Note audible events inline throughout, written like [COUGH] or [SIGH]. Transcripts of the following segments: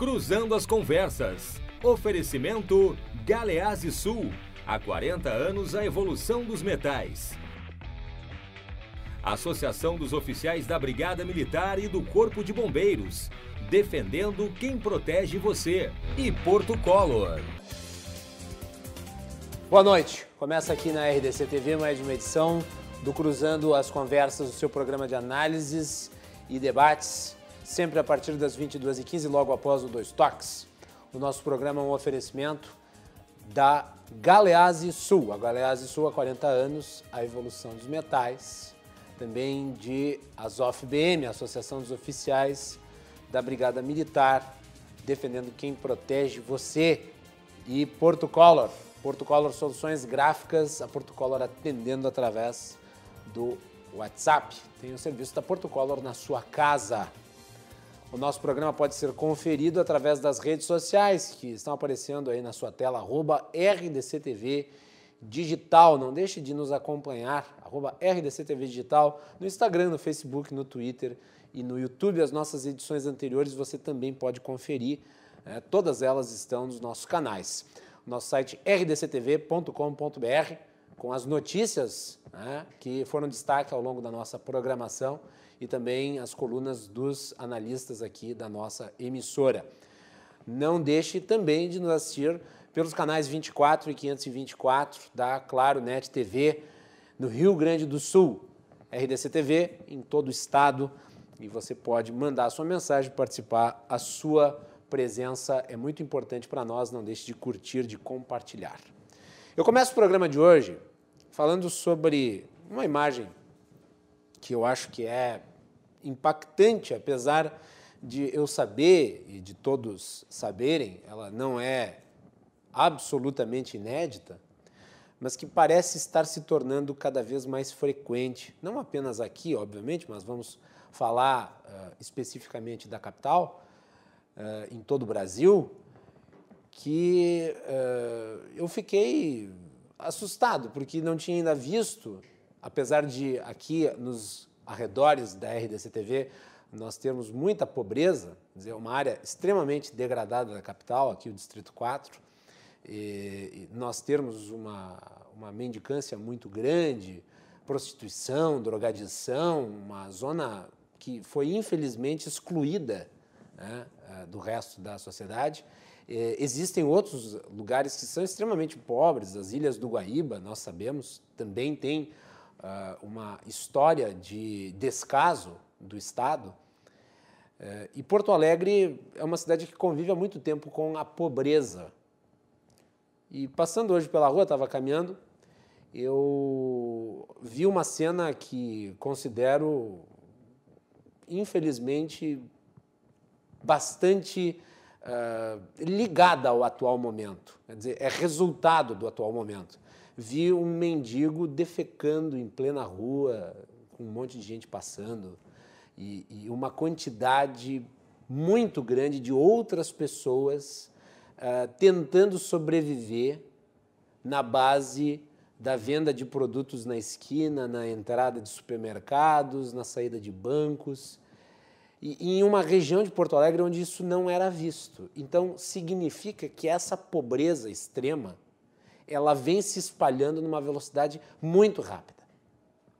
Cruzando as Conversas. Oferecimento Galeazzi Sul. Há 40 anos a evolução dos metais. Associação dos Oficiais da Brigada Militar e do Corpo de Bombeiros. Defendendo quem protege você. E Porto Color. Boa noite. Começa aqui na RDC TV mais uma edição do Cruzando as Conversas, o seu programa de análises e debates, sempre a partir das 22h15, logo após o Dois Toques. O nosso programa é um oferecimento da Galeazzi Sul. A Galeazzi Sul há 40 anos, a evolução dos metais. Também de Azof BM, Associação dos Oficiais da Brigada Militar, defendendo quem protege você. E Porto Color, Porto Color Soluções Gráficas, a Porto Color atendendo através do WhatsApp. Tem o serviço da Porto Color na sua casa. O nosso programa pode ser conferido através das redes sociais que estão aparecendo aí na sua tela, arroba RDCTV Digital. Não deixe de nos acompanhar, arroba RDCTV Digital, no Instagram, no Facebook, no Twitter e no YouTube. As nossas edições anteriores você também pode conferir, né? todas elas estão nos nossos canais. Nosso site rdctv.com.br com as notícias né, que foram destaque ao longo da nossa programação e também as colunas dos analistas aqui da nossa emissora. Não deixe também de nos assistir pelos canais 24 e 524 da Claro Net TV no Rio Grande do Sul, RDC TV em todo o estado e você pode mandar a sua mensagem, participar. A sua presença é muito importante para nós, não deixe de curtir, de compartilhar. Eu começo o programa de hoje falando sobre uma imagem que eu acho que é impactante, apesar de eu saber e de todos saberem, ela não é absolutamente inédita, mas que parece estar se tornando cada vez mais frequente, não apenas aqui, obviamente, mas vamos falar uh, especificamente da capital, uh, em todo o Brasil, que uh, eu fiquei assustado, porque não tinha ainda visto, apesar de aqui nos arredores da RDC TV nós termos muita pobreza, dizer, uma área extremamente degradada da capital, aqui o Distrito 4, e, nós termos uma, uma mendicância muito grande, prostituição, drogadição, uma zona que foi infelizmente excluída né, eh, do resto da sociedade. Existem outros lugares que são extremamente pobres, as Ilhas do Guaíba, nós sabemos, também tem uh, uma história de descaso do Estado. Uh, e Porto Alegre é uma cidade que convive há muito tempo com a pobreza. E passando hoje pela rua, estava caminhando, eu vi uma cena que considero, infelizmente, bastante uh, ligada ao atual momento, quer dizer, é resultado do atual momento. Vi um mendigo defecando em plena rua, com um monte de gente passando, e, e uma quantidade muito grande de outras pessoas uh, tentando sobreviver na base da venda de produtos na esquina, na entrada de supermercados, na saída de bancos e, em uma região de Porto Alegre onde isso não era visto. Então, significa que essa pobreza extrema ela vem se espalhando numa velocidade muito rápida.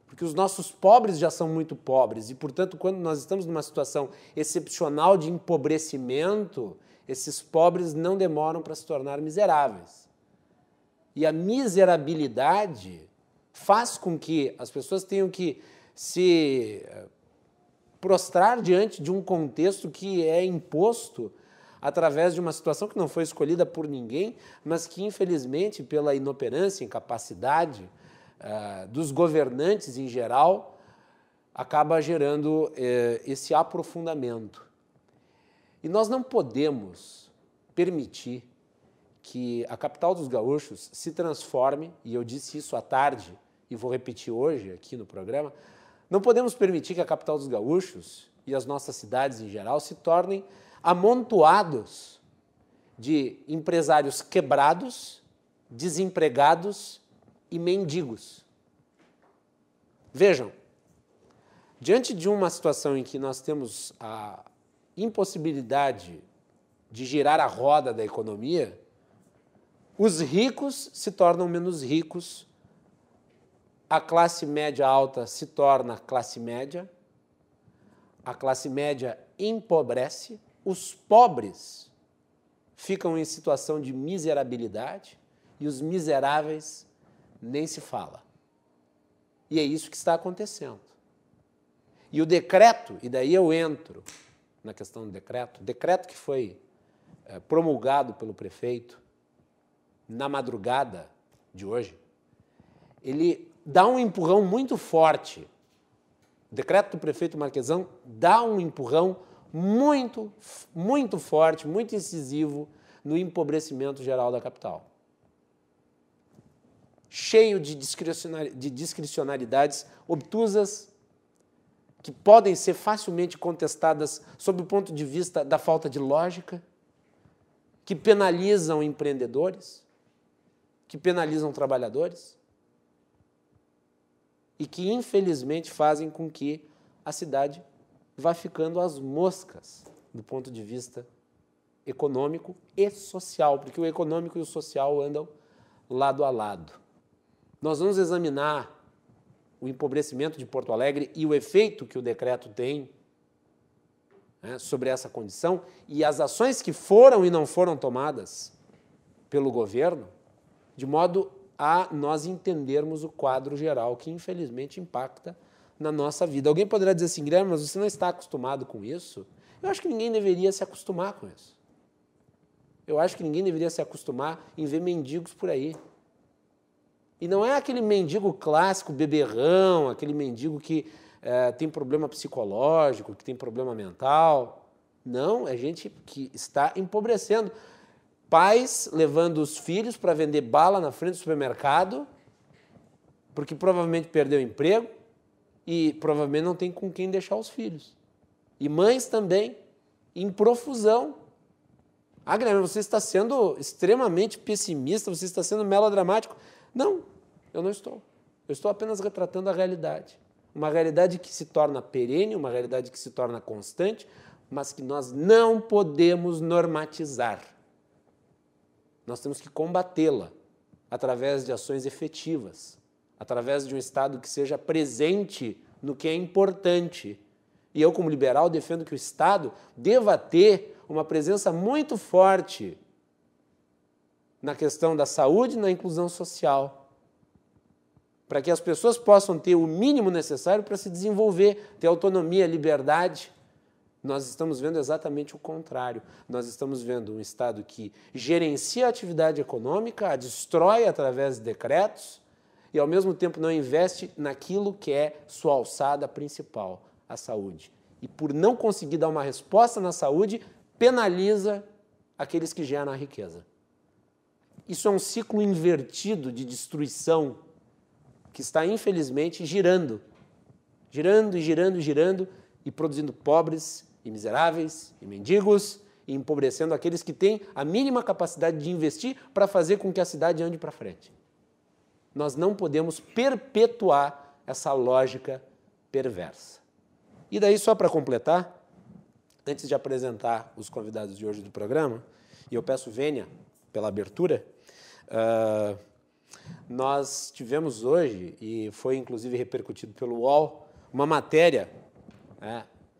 Porque os nossos pobres já são muito pobres e, portanto, quando nós estamos numa situação excepcional de empobrecimento, esses pobres não demoram para se tornar miseráveis. E a miserabilidade faz com que as pessoas tenham que se eh, prostrar diante de um contexto que é imposto através de uma situação que não foi escolhida por ninguém, mas que, infelizmente, pela inoperância, incapacidade uh, dos governantes em geral, acaba gerando uh, esse aprofundamento. E nós não podemos permitir que a capital dos gaúchos se transforme, e eu disse isso à tarde e vou repetir hoje aqui no programa, não podemos permitir que a capital dos gaúchos e as nossas cidades em geral se tornem amontoados de empresários quebrados, desempregados e mendigos. Vejam, diante de uma situação em que nós temos a impossibilidade de girar a roda da economia, os ricos se tornam menos ricos, a classe média alta se torna classe média, a classe média empobrece, os pobres ficam em situação de miserabilidade e os miseráveis nem se fala. E é isso que está acontecendo. E o decreto, e daí eu entro na questão do decreto, decreto que foi é, promulgado pelo prefeito na madrugada de hoje, ele dá um empurrão muito forte. O decreto do prefeito Marquesão dá um empurrão muito, muito forte, muito incisivo no empobrecimento geral da capital. Cheio de discricionalidades obtusas, que podem ser facilmente contestadas sob o ponto de vista da falta de lógica, que penalizam empreendedores, que penalizam trabalhadores e que, infelizmente, fazem com que a cidade vá ficando às moscas do ponto de vista econômico e social, porque o econômico e o social andam lado a lado. Nós vamos examinar o empobrecimento de Porto Alegre e o efeito que o decreto tem né, sobre essa condição e as ações que foram e não foram tomadas pelo governo, de modo a nós entendermos o quadro geral que infelizmente impacta na nossa vida. Alguém poderá dizer assim, Guilherme, mas você não está acostumado com isso? Eu acho que ninguém deveria se acostumar com isso. Eu acho que ninguém deveria se acostumar em ver mendigos por aí. E não é aquele mendigo clássico, beberrão, aquele mendigo que é, tem problema psicológico, que tem problema mental. Não, é gente que está empobrecendo. Pais levando os filhos para vender bala na frente do supermercado, porque provavelmente perdeu o emprego e provavelmente não tem com quem deixar os filhos. E mães também, em profusão. Ah, Guilherme, você está sendo extremamente pessimista, você está sendo melodramático. Não, eu não estou. Eu estou apenas retratando a realidade. Uma realidade que se torna perene, uma realidade que se torna constante, mas que nós não podemos normatizar. Nós temos que combatê-la através de ações efetivas, através de um Estado que seja presente no que é importante. E eu, como liberal, defendo que o Estado deva ter uma presença muito forte na questão da saúde e na inclusão social para que as pessoas possam ter o mínimo necessário para se desenvolver, ter autonomia, liberdade. Nós estamos vendo exatamente o contrário. Nós estamos vendo um Estado que gerencia a atividade econômica, a destrói através de decretos e, ao mesmo tempo, não investe naquilo que é sua alçada principal, a saúde. E, por não conseguir dar uma resposta na saúde, penaliza aqueles que geram a riqueza. Isso é um ciclo invertido de destruição que está infelizmente girando, girando e girando e girando e produzindo pobres e miseráveis e mendigos e empobrecendo aqueles que têm a mínima capacidade de investir para fazer com que a cidade ande para frente. Nós não podemos perpetuar essa lógica perversa. E daí, só para completar, antes de apresentar os convidados de hoje do programa, e eu peço vênia pela abertura, uh, nós tivemos hoje, e foi inclusive repercutido pelo UOL, uma matéria,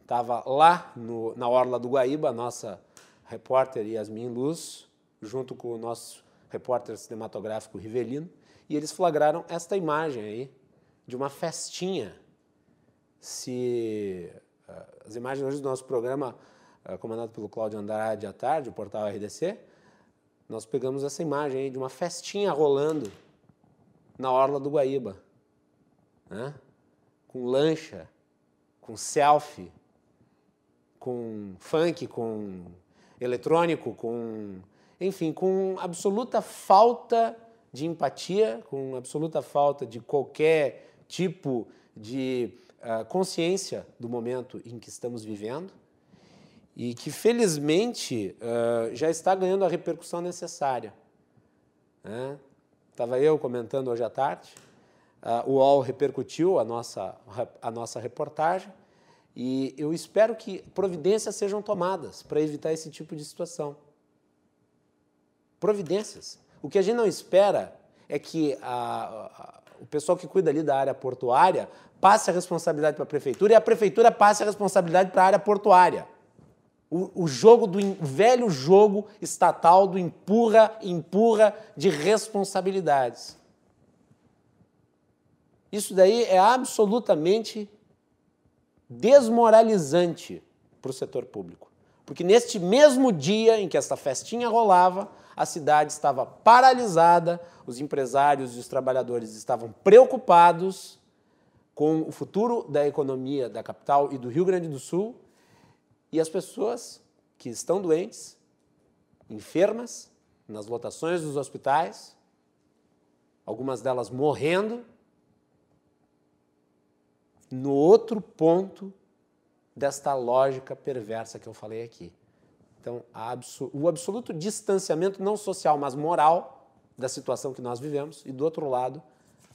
estava né, lá no, na Orla do Guaíba, a nossa repórter Yasmin Luz, junto com o nosso repórter cinematográfico Rivelino, e eles flagraram esta imagem aí de uma festinha. Se uh, as imagens hoje do nosso programa, uh, comandado pelo Cláudio Andrade à tarde, o portal RDC, nós pegamos essa imagem aí de uma festinha rolando na orla do Guaíba, né? com lancha, com selfie, com funk, com eletrônico, com enfim, com absoluta falta de empatia, com absoluta falta de qualquer tipo de uh, consciência do momento em que estamos vivendo e que felizmente uh, já está ganhando a repercussão necessária. Né? Estava eu comentando hoje à tarde, uh, o UOL repercutiu a nossa, a nossa reportagem E eu espero que providências sejam tomadas para evitar esse tipo de situação. Providências. O que a gente não espera é que a, a, o pessoal que cuida ali da área portuária passe a responsabilidade para a prefeitura e a prefeitura passe a responsabilidade para a área portuária. O, o jogo do o velho jogo estatal do empurra, empurra de responsabilidades. Isso daí é absolutamente desmoralizante para o setor público. Porque neste mesmo dia em que essa festinha rolava, a cidade estava paralisada, os empresários e os trabalhadores estavam preocupados com o futuro da economia da capital e do Rio Grande do Sul, e as pessoas que estão doentes, enfermas, nas lotações dos hospitais, algumas delas morrendo, no outro ponto desta lógica perversa que eu falei aqui. Então, o absoluto distanciamento, não social, mas moral, da situação que nós vivemos, e do outro lado,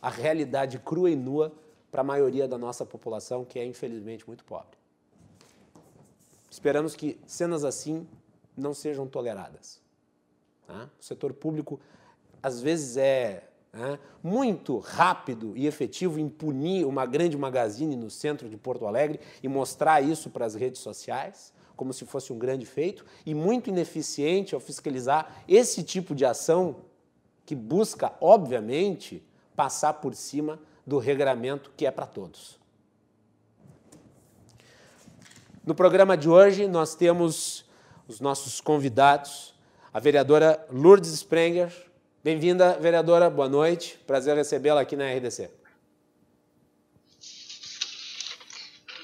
a realidade crua e nua para a maioria da nossa população, que é infelizmente muito pobre. Esperamos que cenas assim não sejam toleradas. Tá? O setor público, às vezes, é né, muito rápido e efetivo em punir uma grande magazine no centro de Porto Alegre e mostrar isso para as redes sociais, como se fosse um grande feito, e muito ineficiente ao fiscalizar esse tipo de ação que busca, obviamente, passar por cima do regramento que é para todos. No programa de hoje, nós temos os nossos convidados, a vereadora Lourdes Sprenger, Bem-vinda, vereadora. Boa noite. Prazer recebê-la aqui na RDC.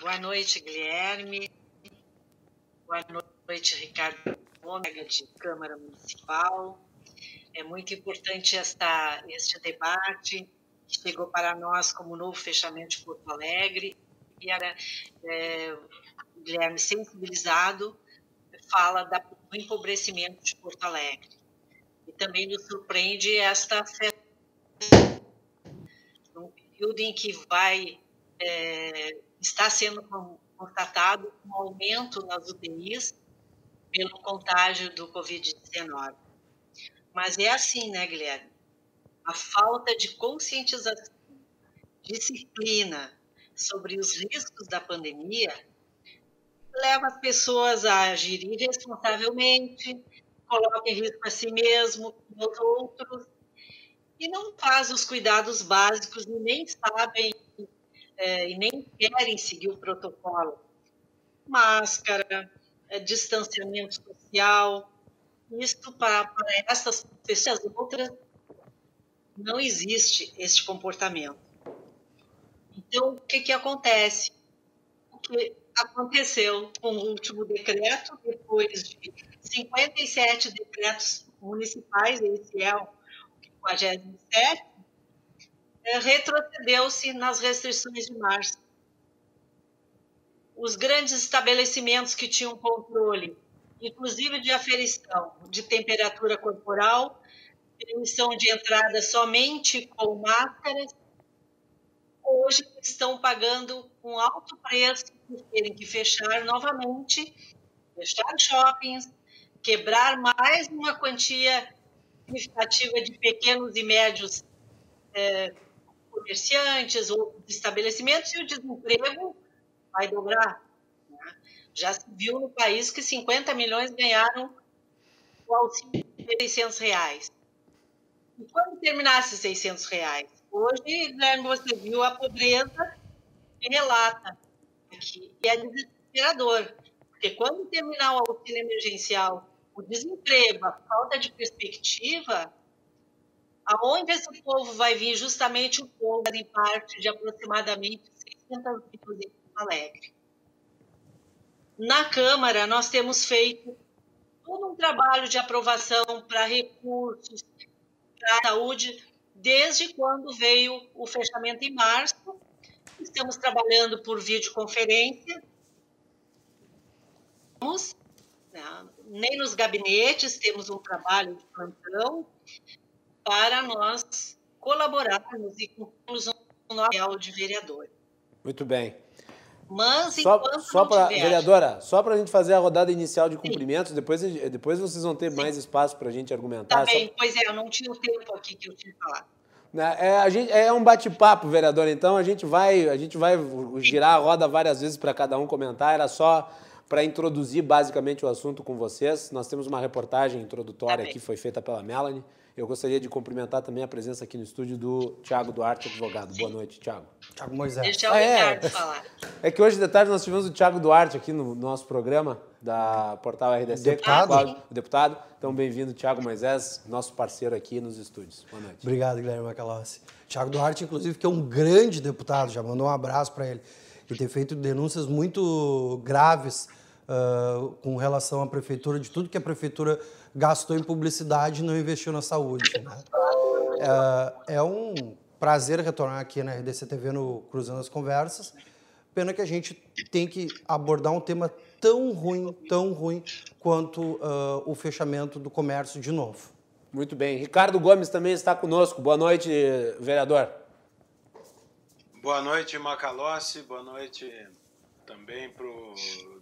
Boa noite, Guilherme. Boa noite, Ricardo Ômega, de Câmara Municipal. É muito importante esta, este debate que chegou para nós como novo fechamento de Porto Alegre. E era, é, Guilherme, sensibilizado, fala da, do empobrecimento de Porto Alegre também nos surpreende esta festa, um período em que vai é, está sendo constatado um aumento nas UTIs pelo contágio do Covid-19. Mas é assim, né, Guilherme? A falta de conscientização, disciplina sobre os riscos da pandemia leva as pessoas a agir irresponsavelmente, coloca em risco a si mesmo e os outros, e não faz os cuidados básicos e nem sabem é, e nem querem seguir o protocolo. Máscara, é, distanciamento social, isso para, essas pessoas outras não existe este comportamento. Então, o que, que acontece? O que aconteceu com o último decreto, depois de 57 decretos municipais, esse é o 57, é, retrocedeu-se nas restrições de março. Os grandes estabelecimentos que tinham controle, inclusive de aferição de temperatura corporal, permissão de entrada somente com máscaras, hoje estão pagando um alto preço por terem que fechar novamente, fechar shoppings, quebrar mais uma quantia significativa de pequenos e médios é, comerciantes ou estabelecimentos e o desemprego vai dobrar. Né? Já se viu no país que 50 milhões ganharam o auxílio de 600 reais. E quando terminasse 600 reais? Hoje, Guilherme, você viu a pobreza que relata aqui. E é desesperador, porque quando terminar o auxílio emergencial o desemprego, a falta de perspectiva, aonde esse povo vai vir justamente o povo em parte de aproximadamente 600 mil em Alegre. Na Câmara, nós temos feito todo um trabalho de aprovação para recursos, para saúde, desde quando veio o fechamento em março. Estamos trabalhando por videoconferência. Né? nem nos gabinetes temos um trabalho de plantão para nós colaborarmos e cumprirmos um papel de vereador. Muito bem. Mas só, enquanto só pra, tiver... Vereadora, só para a gente fazer a rodada inicial de cumprimentos, depois, depois vocês vão ter Sim. mais espaço para a gente argumentar. Tá bem, só... pois é, eu não tinha o tempo aqui que eu tinha falado. Né, é, a gente, é um bate-papo, vereador, então a gente vai, a gente vai girar a roda várias vezes para cada um comentar. Era só para introduzir basicamente o assunto com vocês. Nós temos uma reportagem introdutória tá aqui, foi feita pela Melanie. Eu gostaria de cumprimentar também a presença aqui no estúdio do Tiago Duarte, advogado. Boa noite, Tiago. Tiago Moisés. Deixa o ah, é. Falar. É que hoje de tarde nós tivemos o Tiago Duarte aqui no nosso programa da Portal RDC. Deputado. Ah, o deputado. Então, bem-vindo, Tiago Moisés, nosso parceiro aqui nos estúdios. Boa noite. Obrigado, Guilherme Macalossi. Tiago Duarte, inclusive, que é um grande deputado, já mandou um abraço para ele. Ele tem feito denúncias muito graves uh, com relação à prefeitura, de tudo que a prefeitura gastou em publicidade e não investiu na saúde. Né? É, é um prazer retornar aqui na RDC TV no Cruzando as Conversas. Pena que a gente tem que abordar um tema tão ruim, tão ruim quanto uh, o fechamento do comércio de novo. Muito bem. Ricardo Gomes também está conosco. Boa noite, vereador. Boa noite, Macalossi. Boa noite também para o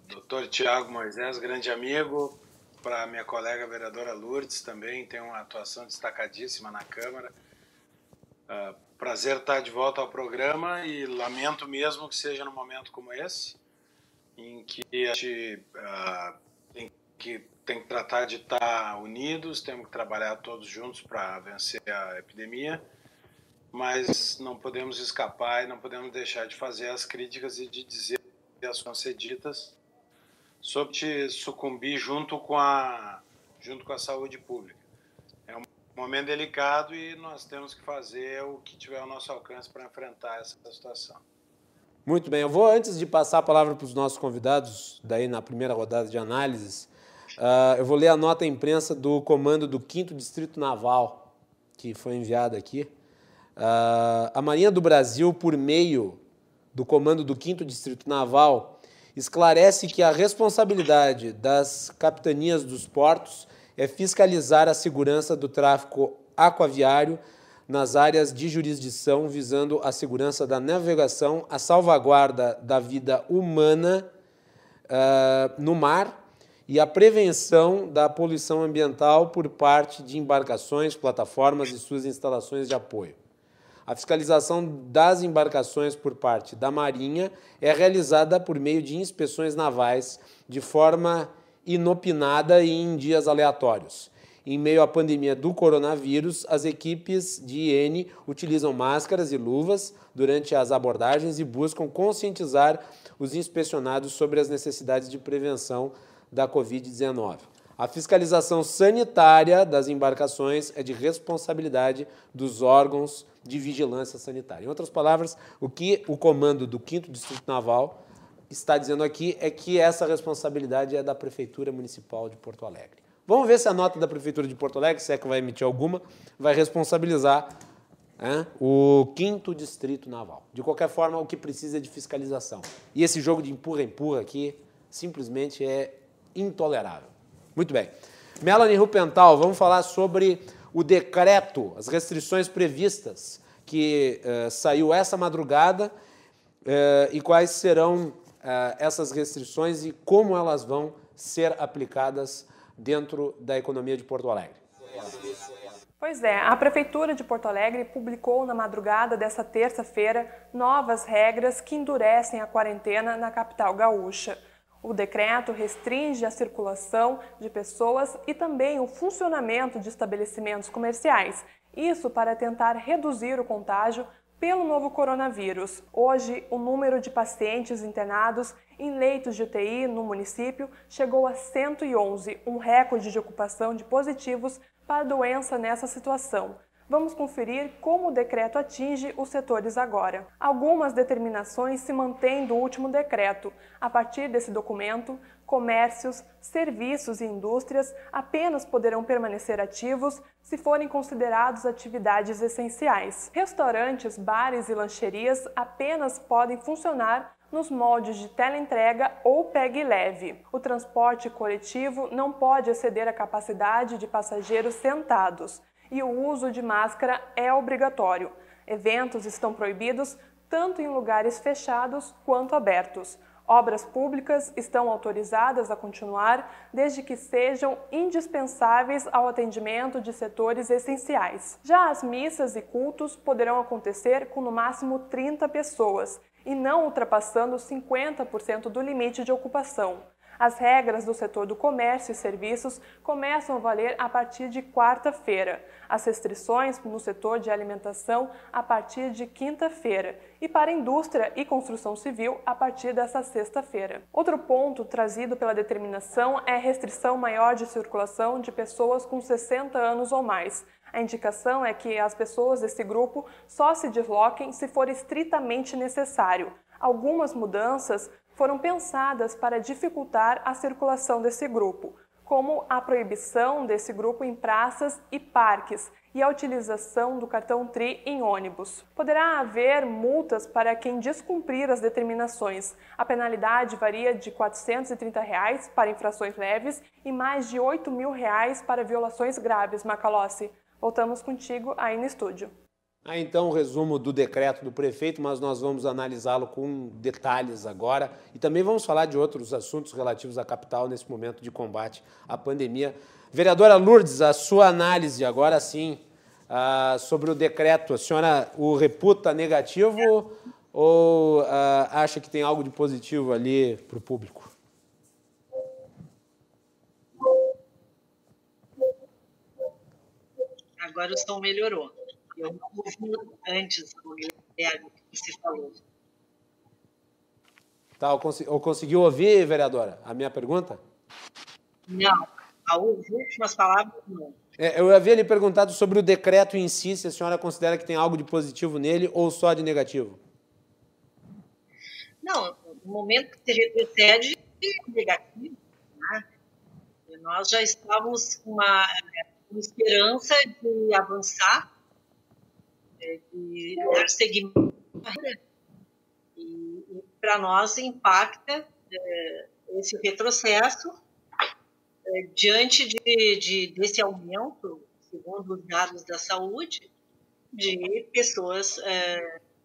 doutor Tiago Moisés, grande amigo, para minha colega vereadora Lourdes também, tem uma atuação destacadíssima na Câmara. Uh, prazer estar de volta ao programa e lamento mesmo que seja num momento como esse, em que a gente uh, tem, que, tem que tratar de estar unidos, temos que trabalhar todos juntos para vencer a epidemia, mas não podemos escapar e não podemos deixar de fazer as críticas e de dizer as concedidas sobre sucumbir junto com a junto com a saúde pública. É um momento delicado e nós temos que fazer o que tiver ao nosso alcance para enfrentar essa situação. Muito bem, eu vou antes de passar a palavra para os nossos convidados, daí na primeira rodada de análises, uh, eu vou ler a nota imprensa do comando do 5 Distrito Naval, que foi enviada aqui. Uh, a Marinha do Brasil, por meio do comando do 5 Distrito Naval, esclarece que a responsabilidade das capitanias dos portos é fiscalizar a segurança do tráfego aquaviário nas áreas de jurisdição, visando a segurança da navegação, a salvaguarda da vida humana uh, no mar e a prevenção da poluição ambiental por parte de embarcações, plataformas e suas instalações de apoio. A fiscalização das embarcações por parte da Marinha é realizada por meio de inspeções navais de forma inopinada e em dias aleatórios. Em meio à pandemia do coronavírus, as equipes de higiene utilizam máscaras e luvas durante as abordagens e buscam conscientizar os inspecionados sobre as necessidades de prevenção da Covid-19. A fiscalização sanitária das embarcações é de responsabilidade dos órgãos de vigilância sanitária. Em outras palavras, o que o comando do 5 Distrito Naval está dizendo aqui é que essa responsabilidade é da Prefeitura Municipal de Porto Alegre. Vamos ver se a nota da Prefeitura de Porto Alegre, se é que vai emitir alguma, vai responsabilizar é, o 5 Distrito Naval. De qualquer forma, o que precisa é de fiscalização. E esse jogo de empurra-empurra aqui simplesmente é intolerável. Muito bem. Melanie Rupental, vamos falar sobre o decreto, as restrições previstas que uh, saiu essa madrugada uh, e quais serão uh, essas restrições e como elas vão ser aplicadas dentro da economia de Porto Alegre. Pois é, a Prefeitura de Porto Alegre publicou na madrugada dessa terça-feira novas regras que endurecem a quarentena na capital gaúcha. O decreto restringe a circulação de pessoas e também o funcionamento de estabelecimentos comerciais, isso para tentar reduzir o contágio pelo novo coronavírus. Hoje, o número de pacientes internados em leitos de UTI no município chegou a 111, um recorde de ocupação de positivos para a doença nessa situação. Vamos conferir como o decreto atinge os setores agora. Algumas determinações se mantêm do último decreto. A partir desse documento, comércios, serviços e indústrias apenas poderão permanecer ativos se forem considerados atividades essenciais. Restaurantes, bares e lancherias apenas podem funcionar nos moldes de teleentrega ou pegue leve. O transporte coletivo não pode exceder a capacidade de passageiros sentados e o uso de máscara é obrigatório. Eventos estão proibidos tanto em lugares fechados quanto abertos. Obras públicas estão autorizadas a continuar desde que sejam indispensáveis ao atendimento de setores essenciais. Já as missas e cultos poderão acontecer com no máximo 30 pessoas e não ultrapassando 50% do limite de ocupação. As regras do setor do comércio e serviços começam a valer a partir de quarta-feira, as restrições no setor de alimentação a partir de quinta-feira e para a indústria e construção civil a partir desta sexta-feira. Outro ponto trazido pela determinação é a restrição maior de circulação de pessoas com 60 anos ou mais. A indicação é que as pessoas desse grupo só se desloquem se for estritamente necessário. Algumas mudanças foram pensadas para dificultar a circulação desse grupo, como a proibição desse grupo em praças e parques e a utilização do cartão TRI em ônibus. Poderá haver multas para quem descumprir as determinações. A penalidade varia de 430 reais para infrações leves e mais de 8 mil reais para violações graves, Macalossi. Voltamos contigo aí no estúdio. Ah, então, o resumo do decreto do prefeito, mas nós vamos analisá-lo com detalhes agora e também vamos falar de outros assuntos relativos à capital nesse momento de combate à pandemia. Vereadora Lourdes, a sua análise agora sim ah, sobre o decreto, a senhora o reputa negativo ou ah, acha que tem algo de positivo ali para o público? Agora o som melhorou. Eu não ouvi antes Guilherme que você falou. Tá, ou conseguiu ouvir, vereadora, a minha pergunta? Não, as últimas palavras não. É, eu havia lhe perguntado sobre o decreto em si, se a senhora considera que tem algo de positivo nele ou só de negativo. Não, no momento que se retrocede, é negativo. Né? Nós já estávamos com uma, uma esperança de avançar é, de dar seguimento e, e para nós impacta é, esse retrocesso é, diante de, de, desse aumento, segundo os dados da saúde, de pessoas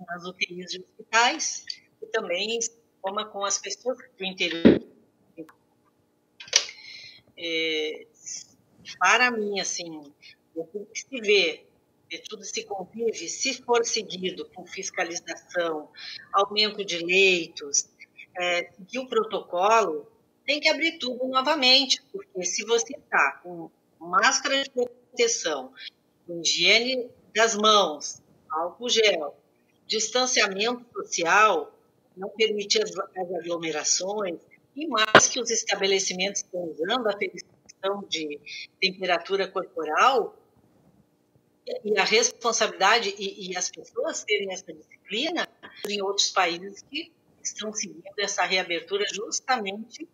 nas UTIs de hospitais e também como com as pessoas do interior. Para mim, assim, o que se vê tudo se convive, se for seguido com fiscalização, aumento de leitos, é, seguir o protocolo, tem que abrir tudo novamente, porque se você está com máscara de proteção, higiene das mãos, álcool gel, distanciamento social, não permitir as, as aglomerações, e mais que os estabelecimentos estão usando a verificação de temperatura corporal, e a responsabilidade e, e, as pessoas terem essa disciplina em outros países que estão seguindo essa reabertura justamente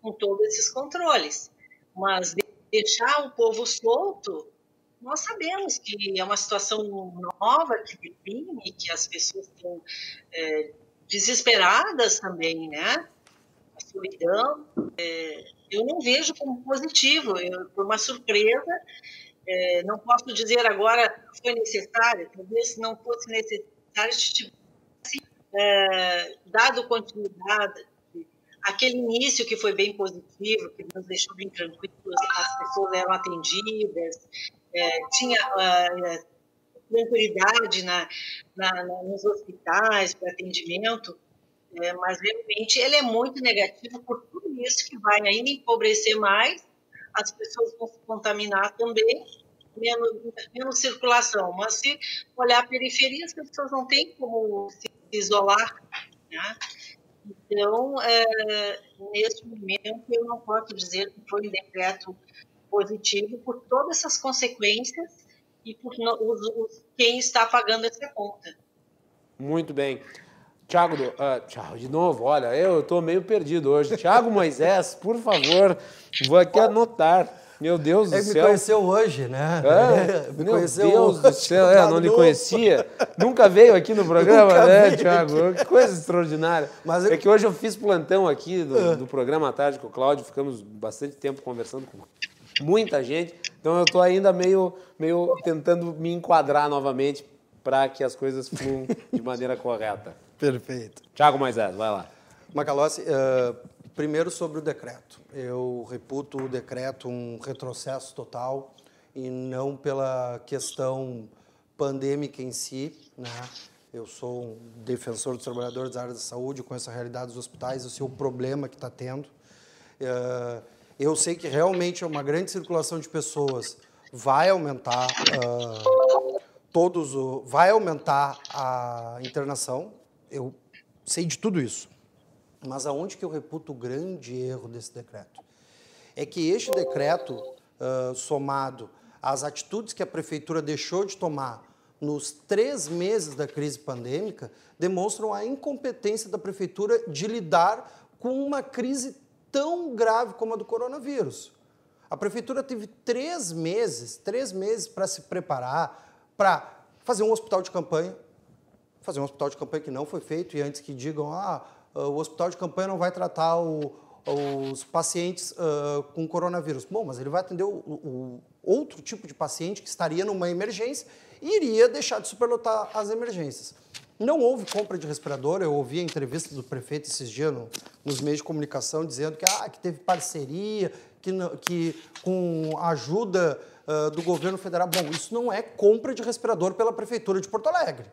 com todos esses controles. Mas deixar o povo solto, nós sabemos que é uma situação nova que deprime, que as pessoas estão é, desesperadas também, né? A solidão, é, eu não vejo como positivo, por uma surpresa é, não posso dizer agora que foi necessário, talvez se não fosse necessário, se tivesse é, dado continuidade aquele início que foi bem positivo, que nos deixou bem tranquilos, as pessoas eram atendidas, é, tinha é, tranquilidade na, na, nos hospitais para atendimento, é, mas realmente ele é muito negativo por tudo isso que vai ainda empobrecer mais as pessoas vão se contaminar também, menos, menos circulação. Mas se olhar a periferia, as pessoas não têm como se isolar. Né? Então, é, nesse momento, eu não posso dizer que foi um decreto positivo por todas essas consequências e por os, os, quem está pagando essa conta. Muito bem. Tiago, uh, de novo, olha, eu estou meio perdido hoje. Tiago Moisés, por favor, vou aqui anotar. Meu Deus do céu. Ele me conheceu hoje, né? É, [LAUGHS] me meu conheceu Deus do céu, é, não lhe conhecia. Nunca veio aqui no programa, Nunca né, Tiago? Que coisa extraordinária. Mas É que hoje eu fiz plantão aqui do, é. do programa à tarde com o Cláudio, ficamos bastante tempo conversando com muita gente. Então eu estou ainda meio, meio tentando me enquadrar novamente para que as coisas fluam de maneira correta. Perfeito. Tiago Moisés, vai lá. Macalossi, uh, primeiro sobre o decreto. Eu reputo o decreto um retrocesso total e não pela questão pandêmica em si, né? Eu sou um defensor dos trabalhadores da área da saúde, conheço a realidade dos hospitais, eu sei o problema que está tendo. Uh, eu sei que realmente é uma grande circulação de pessoas, vai aumentar uh, todos, o, vai aumentar a internação. Eu sei de tudo isso. Mas aonde que eu reputo o grande erro desse decreto? É que este decreto, uh, somado às atitudes que a prefeitura deixou de tomar nos três meses da crise pandêmica, demonstram a incompetência da prefeitura de lidar com uma crise tão grave como a do coronavírus. A prefeitura teve três meses, três meses para se preparar, para fazer um hospital de campanha, fazer um hospital de campanha que não foi feito, e antes que digam, ah, o hospital de campanha não vai tratar o, os pacientes uh, com coronavírus. Bom, mas ele vai atender o, o, outro tipo de paciente que estaria numa emergência e iria deixar de superlotar as emergências. Não houve compra de respirador, eu ouvi a entrevista do prefeito esses dias no, nos meios de comunicação dizendo que, ah, que teve parceria, que, que com ajuda uh, do governo federal. Bom, isso não é compra de respirador pela Prefeitura de Porto Alegre.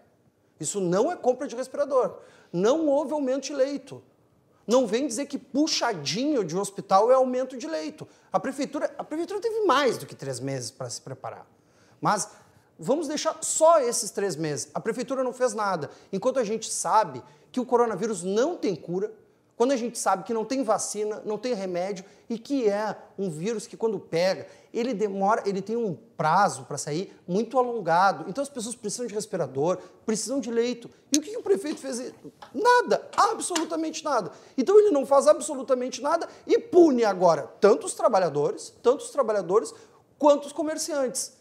Isso não é compra de respirador. Não houve aumento de leito. Não vem dizer que puxadinho de um hospital é aumento de leito. A prefeitura, a prefeitura teve mais do que três meses para se preparar. Mas vamos deixar só esses três meses. A prefeitura não fez nada. Enquanto a gente sabe que o coronavírus não tem cura, quando a gente sabe que não tem vacina, não tem remédio e que é um vírus que quando pega, ele demora, ele tem um prazo para sair muito alongado. Então as pessoas precisam de respirador, precisam de leito. E o que o prefeito fez? Nada, absolutamente nada. Então ele não faz absolutamente nada e pune agora tanto os trabalhadores, tanto os trabalhadores quanto os comerciantes.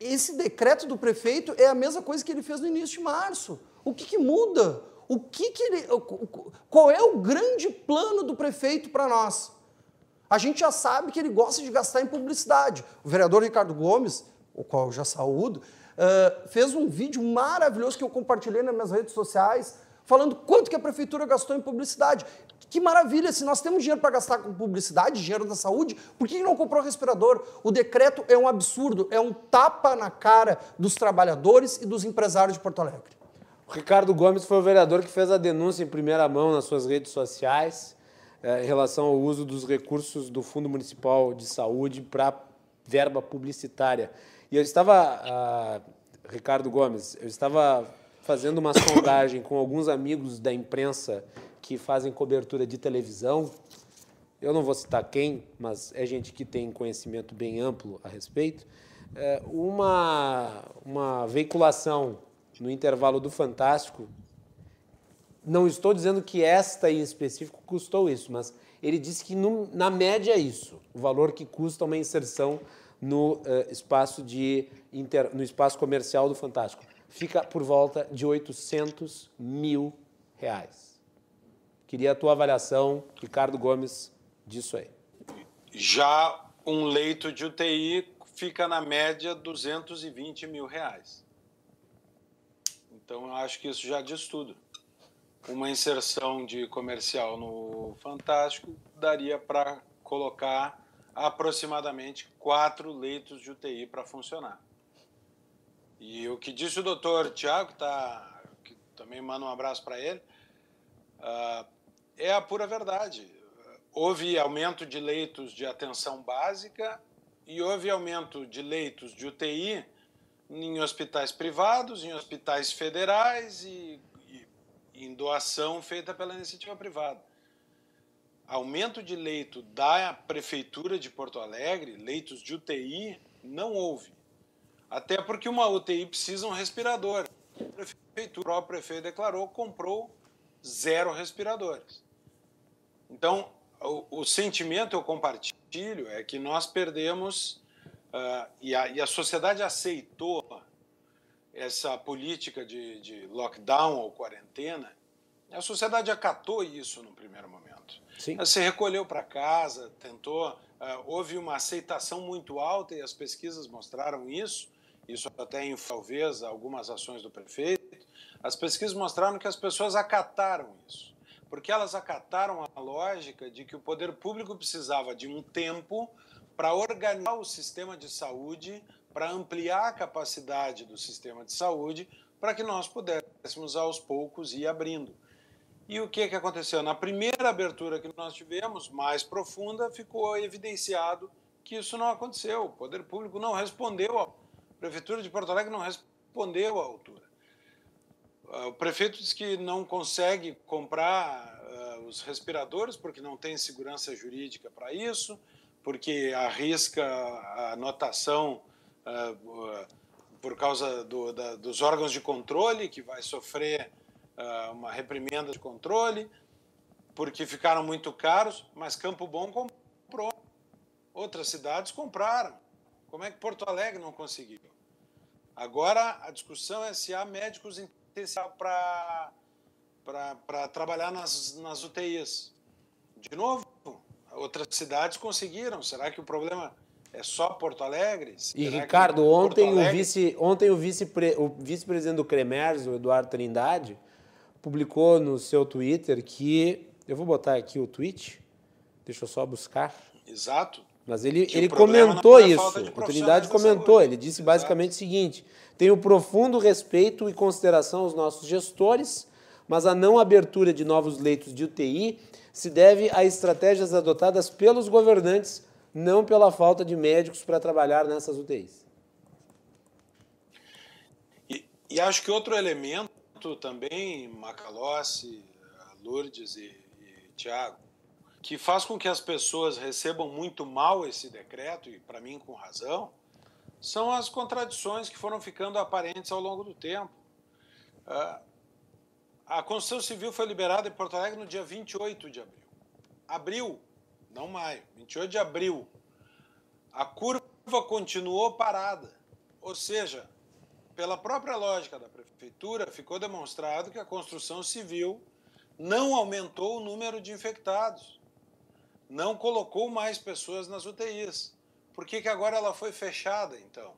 Esse decreto do prefeito é a mesma coisa que ele fez no início de março. O que, que muda? O que, que ele. Qual é o grande plano do prefeito para nós? A gente já sabe que ele gosta de gastar em publicidade. O vereador Ricardo Gomes, o qual eu já saúdo, uh, fez um vídeo maravilhoso que eu compartilhei nas minhas redes sociais, falando quanto que a prefeitura gastou em publicidade. Que maravilha, se nós temos dinheiro para gastar com publicidade, dinheiro da saúde, por que não comprou respirador? O decreto é um absurdo, é um tapa na cara dos trabalhadores e dos empresários de Porto Alegre. O Ricardo Gomes foi o vereador que fez a denúncia em primeira mão nas suas redes sociais é, em relação ao uso dos recursos do Fundo Municipal de Saúde para verba publicitária. E eu estava, ah, Ricardo Gomes, eu estava fazendo uma sondagem com alguns amigos da imprensa que fazem cobertura de televisão. Eu não vou citar quem, mas é gente que tem conhecimento bem amplo a respeito. É, uma, uma veiculação no intervalo do Fantástico. Não estou dizendo que esta em específico custou isso, mas ele disse que no, na média é isso, o valor que custa uma inserção no uh, espaço de inter, no espaço comercial do Fantástico fica por volta de 800 mil reais. Queria a tua avaliação, Ricardo Gomes, disso aí. Já um leito de UTI fica na média 220 mil reais. Então, eu acho que isso já diz tudo. Uma inserção de comercial no Fantástico daria para colocar aproximadamente quatro leitos de UTI para funcionar. E o que disse o doutor Tiago, tá, que também manda um abraço para ele, uh, é a pura verdade. Houve aumento de leitos de atenção básica e houve aumento de leitos de UTI em hospitais privados, em hospitais federais e, e, em doação feita pela iniciativa privada. Aumento de leito da Prefeitura de Porto Alegre, leitos de UTI, não houve. Até porque uma UTI precisa um respirador. O próprio prefeito declarou, comprou zero respiradores. Então, o, o sentimento eu compartilho é que nós perdemos Uh, e, a, e, a, sociedade aceitou essa política de, de, lockdown ou quarentena, a sociedade acatou isso no primeiro momento. Sim. Ela se recolheu para casa, tentou, uh, houve uma aceitação muito alta e as pesquisas mostraram isso, isso até em talvez algumas ações do prefeito, as pesquisas mostraram que as pessoas acataram isso, porque elas acataram a lógica de que o poder público precisava de um tempo para organizar o sistema de saúde, para ampliar a capacidade do sistema de saúde, para que nós pudéssemos aos poucos ir abrindo. E o que, que aconteceu? Na primeira abertura que nós tivemos, mais profunda, ficou evidenciado que isso não aconteceu. O poder público não respondeu, a Prefeitura de Porto Alegre não respondeu à altura. Ah, o prefeito diz que não consegue comprar uh, os respiradores porque não tem segurança jurídica para isso, porque arrisca a anotação uh, por causa do, da, dos órgãos de controle, que vai sofrer uh, uma reprimenda de controle, porque ficaram muito caros, mas Campo Bom comprou. Outras cidades compraram. Como é que Porto Alegre não conseguiu? Agora a discussão é se há médicos para trabalhar nas, nas UTIs. De novo, outras cidades conseguiram. Será que o problema é só Porto Alegre? Será e Ricardo, ontem Alegre... o vice, ontem o vice o vice-presidente do Cremers, o Eduardo Trindade, publicou no seu Twitter que eu vou botar aqui o tweet. Deixa eu só buscar. Exato. Mas ele, ele comentou é isso. A Trindade comentou. Ele disse basicamente Exato. o seguinte: tenho profundo respeito e consideração aos nossos gestores, mas a não abertura de novos leitos de UTI se deve a estratégias adotadas pelos governantes, não pela falta de médicos para trabalhar nessas UTIs. E, e acho que outro elemento também, Macalossi, Lourdes e, e Tiago, que faz com que as pessoas recebam muito mal esse decreto, e para mim com razão, são as contradições que foram ficando aparentes ao longo do tempo. Ah, a Constituição Civil foi liberada em Porto Alegre no dia 28 de abril. Abril, não maio, 28 de abril. A curva continuou parada. Ou seja, pela própria lógica da prefeitura, ficou demonstrado que a construção civil não aumentou o número de infectados, não colocou mais pessoas nas UTIs. Por que, que agora ela foi fechada, então?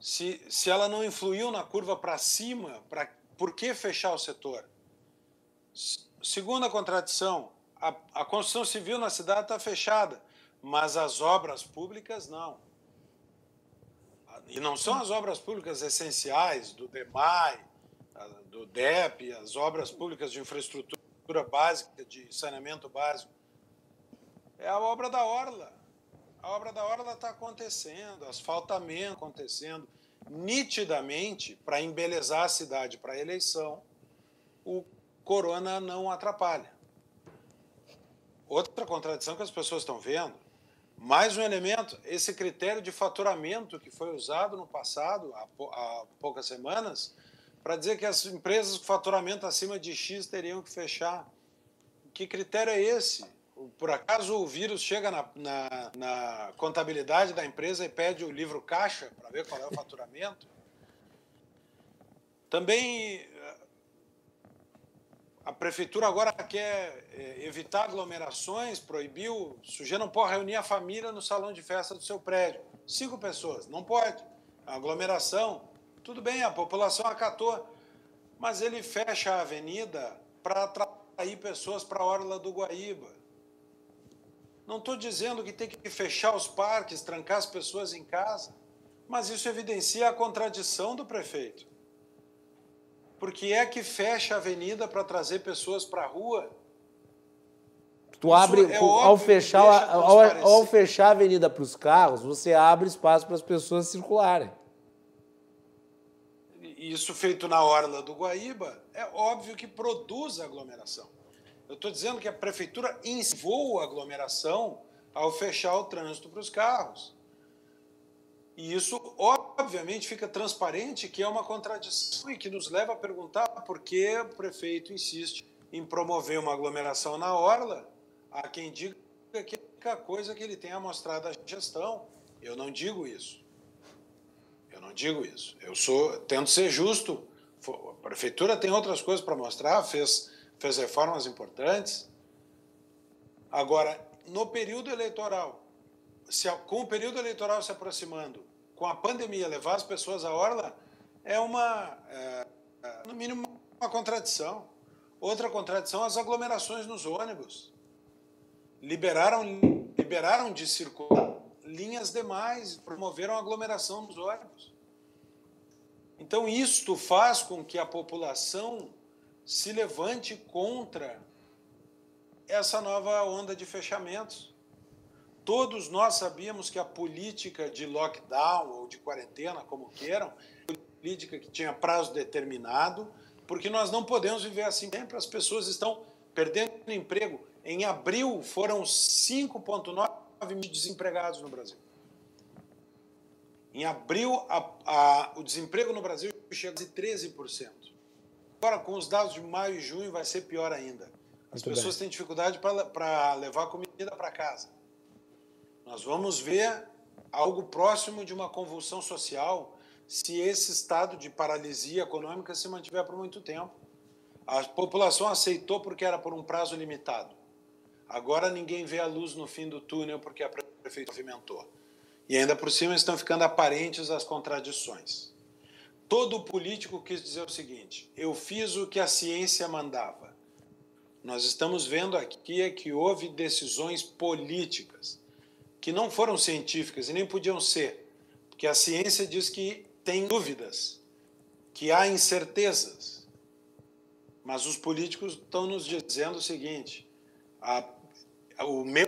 Se, se ela não influiu na curva para cima, pra, por que fechar o setor? Segunda contradição, a, a construção civil na cidade está fechada, mas as obras públicas não. E não são as obras públicas essenciais do DEMAI, do DEP, as obras públicas de infraestrutura básica, de saneamento básico. É a obra da Orla. A obra da Orla está acontecendo, asfaltamento acontecendo, nitidamente para embelezar a cidade para a eleição. O corona não atrapalha. Outra contradição que as pessoas estão vendo, mais um elemento, esse critério de faturamento que foi usado no passado, há, há poucas semanas, para dizer que as empresas com faturamento acima de X teriam que fechar. Que critério é esse? Por acaso o vírus chega na, na, na contabilidade da empresa e pede o livro caixa para ver qual é o faturamento? Também a prefeitura agora quer é, evitar aglomerações, proibiu, o sujeito não pode reunir a família no salão de festa do seu prédio. Cinco pessoas, não pode. Aglomeração, tudo bem, a população acatou, mas ele fecha a avenida para atrair pessoas para a orla do Guaíba. Não estou dizendo que tem que fechar os parques, trancar as pessoas em casa, mas isso evidencia a contradição do prefeito. Porque é que fecha a avenida para trazer pessoas para a rua? Tu abre, é ao, fechar, ao, ao fechar a avenida para os carros, você abre espaço para as pessoas circularem. Isso feito na orla do Guaíba, é óbvio que produz aglomeração. Eu estou dizendo que a prefeitura incentivou a aglomeração ao fechar o trânsito para os carros. E isso, obviamente, fica transparente que é uma contradição e que nos leva a perguntar por que o prefeito insiste em promover uma aglomeração na orla. Há quem diga que é a coisa que ele tem a mostrar da gestão. Eu não digo isso. Eu não digo isso. Eu sou tento ser justo. A prefeitura tem outras coisas para mostrar, fez, fez reformas importantes. Agora, no período eleitoral, se, com o período eleitoral se aproximando, com a pandemia, levar as pessoas à orla é uma, é, é, no mínimo, uma contradição. Outra contradição, as aglomerações nos ônibus. Liberaram, liberaram de circular linhas demais, promoveram aglomeração nos ônibus. Então, isto faz com que a população se levante contra essa nova onda de fechamentos. Todos nós sabíamos que a política de lockdown ou de quarentena, como queiram, política que tinha prazo determinado, porque nós não podemos viver assim sempre. As pessoas estão perdendo emprego. Em abril foram 5,9 mil desempregados no Brasil. Em abril, a, a, o desemprego no Brasil chega a 13%. Agora, com os dados de maio e junho, vai ser pior ainda. As Muito pessoas bem. têm dificuldade para levar comida para casa. Nós vamos ver algo próximo de uma convulsão social se esse estado de paralisia econômica se mantiver por muito tempo. A população aceitou porque era por um prazo limitado. Agora ninguém vê a luz no fim do túnel porque a prefeitura movimentou. E ainda por cima estão ficando aparentes as contradições. Todo político quis dizer o seguinte: eu fiz o que a ciência mandava. Nós estamos vendo aqui é que houve decisões políticas que não foram científicas e nem podiam ser, porque a ciência diz que tem dúvidas, que há incertezas. Mas os políticos estão nos dizendo o seguinte: a, o meu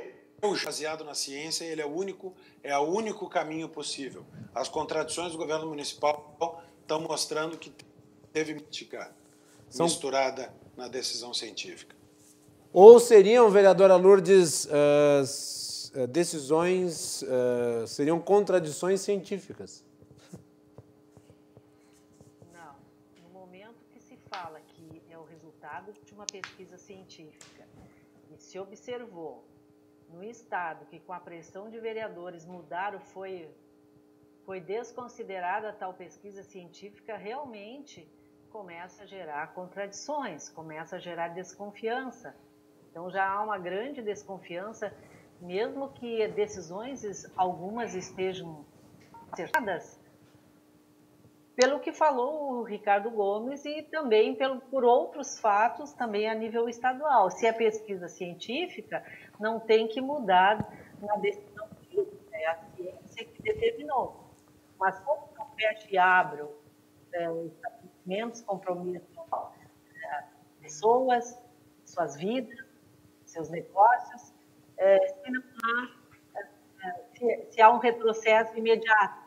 baseado na ciência, ele é o único, é o único caminho possível. As contradições do governo municipal estão mostrando que teve mítica São... misturada na decisão científica. Ou seriam, vereadora Lourdes, uh, decisões, uh, seriam contradições científicas? Não. No momento que se fala que é o resultado de uma pesquisa científica e se observou no Estado que com a pressão de vereadores mudaram, foi, foi desconsiderada tal pesquisa científica, realmente começa a gerar contradições, começa a gerar desconfiança. Então já há uma grande desconfiança, mesmo que decisões algumas estejam acertadas, pelo que falou o Ricardo Gomes e também pelo, por outros fatos também a nível estadual. Se é pesquisa científica, não tem que mudar na decisão é a ciência que determinou. Mas como fecha e abre é, estabelecimentos, compromissos é, pessoas, suas vidas, seus negócios, é, se, não há, é, se, se há um retrocesso imediato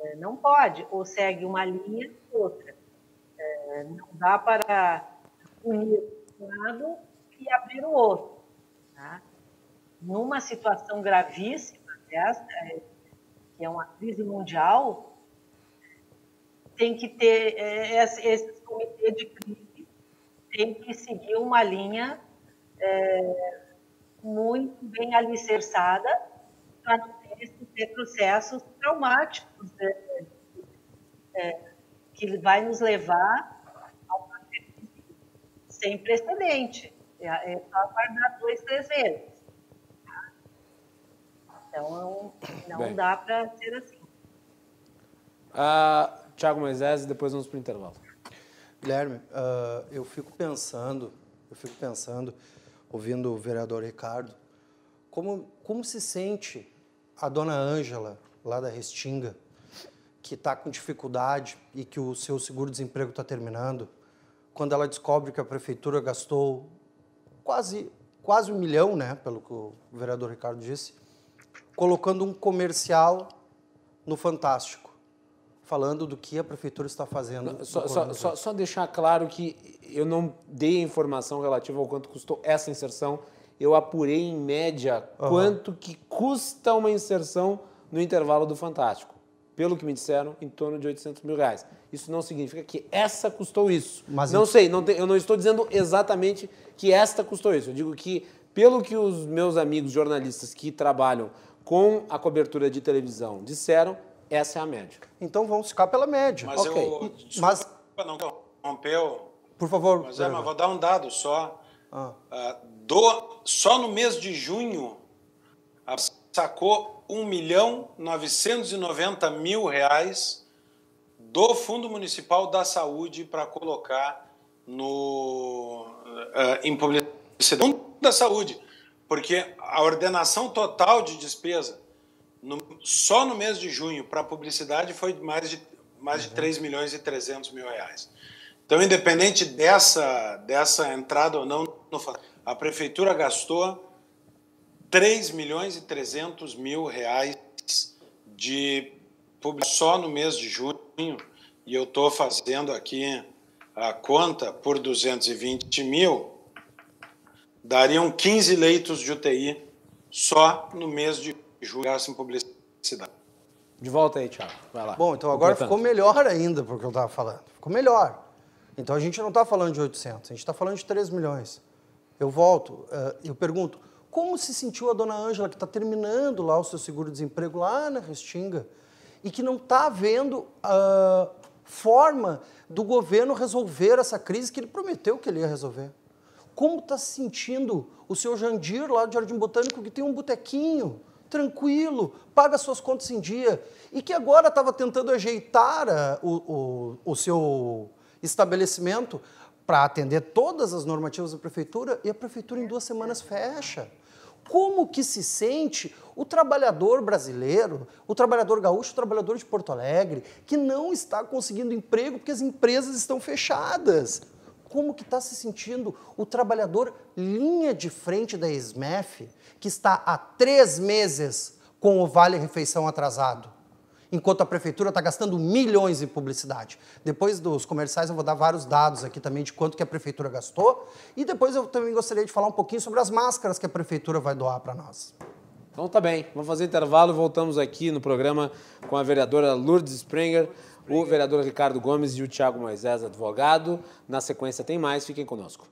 é, não pode, ou segue uma linha ou outra. É, não dá para unir um lado e abrir o outro. Tá? Numa situação gravíssima dessa, é, que é uma crise mundial, tem que ter é, esses comitês de crise tem que seguir uma linha é, muito bem alicerçada para não esses retrocessos traumáticos né, é, que vai nos levar a uma crise sem precedente. É, é só aguardar dois, três vezes. Então, não, não dá para ser assim. Uh, Tiago Moisés, e depois vamos para o intervalo. Guilherme, uh, eu fico pensando, eu fico pensando, ouvindo o vereador Ricardo, como, como se sente a dona Ângela, lá da Restinga, que está com dificuldade e que o seu seguro-desemprego está terminando, quando ela descobre que a prefeitura gastou quase, quase um milhão, né, pelo que o vereador Ricardo disse, colocando um comercial no Fantástico, falando do que a prefeitura está fazendo. Só, só, só, só deixar claro que eu não dei a informação relativa ao quanto custou essa inserção eu apurei em média uhum. quanto que custa uma inserção no intervalo do Fantástico. Pelo que me disseram, em torno de 800 mil reais. Isso não significa que essa custou isso. Mas não sei, não te, eu não estou dizendo exatamente que esta custou isso. Eu digo que, pelo que os meus amigos jornalistas que trabalham com a cobertura de televisão disseram, essa é a média. Então vamos ficar pela média. Mas okay. eu, desculpa, mas não interrompeu. Por favor. Mas, é, mas vou dar um dado só. Ah. Uh, do, só no mês de junho, a sacou 1 milhão 990 mil reais do Fundo Municipal da Saúde para colocar no, uh, em publicidade da saúde, porque a ordenação total de despesa no, só no mês de junho para publicidade foi mais de, mais de 3 milhões e 300 mil reais. Então, independente dessa, dessa entrada ou não, a prefeitura gastou 3 milhões e 300 mil reais de só no mês de junho, e eu estou fazendo aqui a conta por 220 mil, dariam 15 leitos de UTI só no mês de julho em publicidade. De volta aí, Thiago. Vai lá. Bom, então agora ficou melhor ainda porque eu estava falando. Ficou melhor. Então a gente não está falando de 800, a gente está falando de 3 milhões. Eu volto, uh, eu pergunto, como se sentiu a dona Ângela, que está terminando lá o seu seguro-desemprego lá na Restinga, e que não está vendo a uh, forma do governo resolver essa crise que ele prometeu que ele ia resolver? Como está se sentindo o seu Jandir lá do Jardim Botânico, que tem um botequinho, tranquilo, paga suas contas em dia, e que agora estava tentando ajeitar uh, o, o, o seu estabelecimento para atender todas as normativas da prefeitura e a prefeitura em duas semanas fecha. Como que se sente o trabalhador brasileiro, o trabalhador gaúcho, o trabalhador de Porto Alegre, que não está conseguindo emprego porque as empresas estão fechadas? Como que está se sentindo o trabalhador linha de frente da SMEF, que está há três meses com o Vale Refeição atrasado? enquanto a prefeitura está gastando milhões em publicidade. Depois dos comerciais eu vou dar vários dados aqui também de quanto que a prefeitura gastou e depois eu também gostaria de falar um pouquinho sobre as máscaras que a prefeitura vai doar para nós. Então tá bem, vamos fazer intervalo e voltamos aqui no programa com a vereadora Lourdes Sprenger, o vereador Ricardo Gomes e o Tiago Moisés, advogado. Na sequência tem mais, fiquem conosco.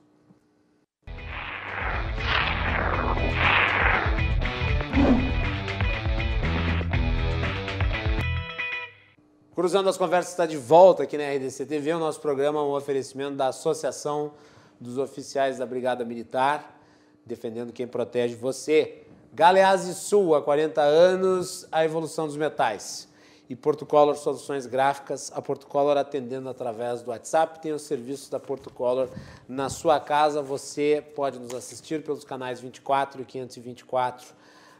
Cruzando as Conversas está de volta aqui na RDC TV. O nosso programa é um oferecimento da Associação dos Oficiais da Brigada Militar, defendendo quem protege você. Galeazzi Sul, há 40 anos, a evolução dos metais. E Porto Color Soluções Gráficas, a Porto Color atendendo através do WhatsApp. Tem os serviços da Porto Color na sua casa. Você pode nos assistir pelos canais 24 e 524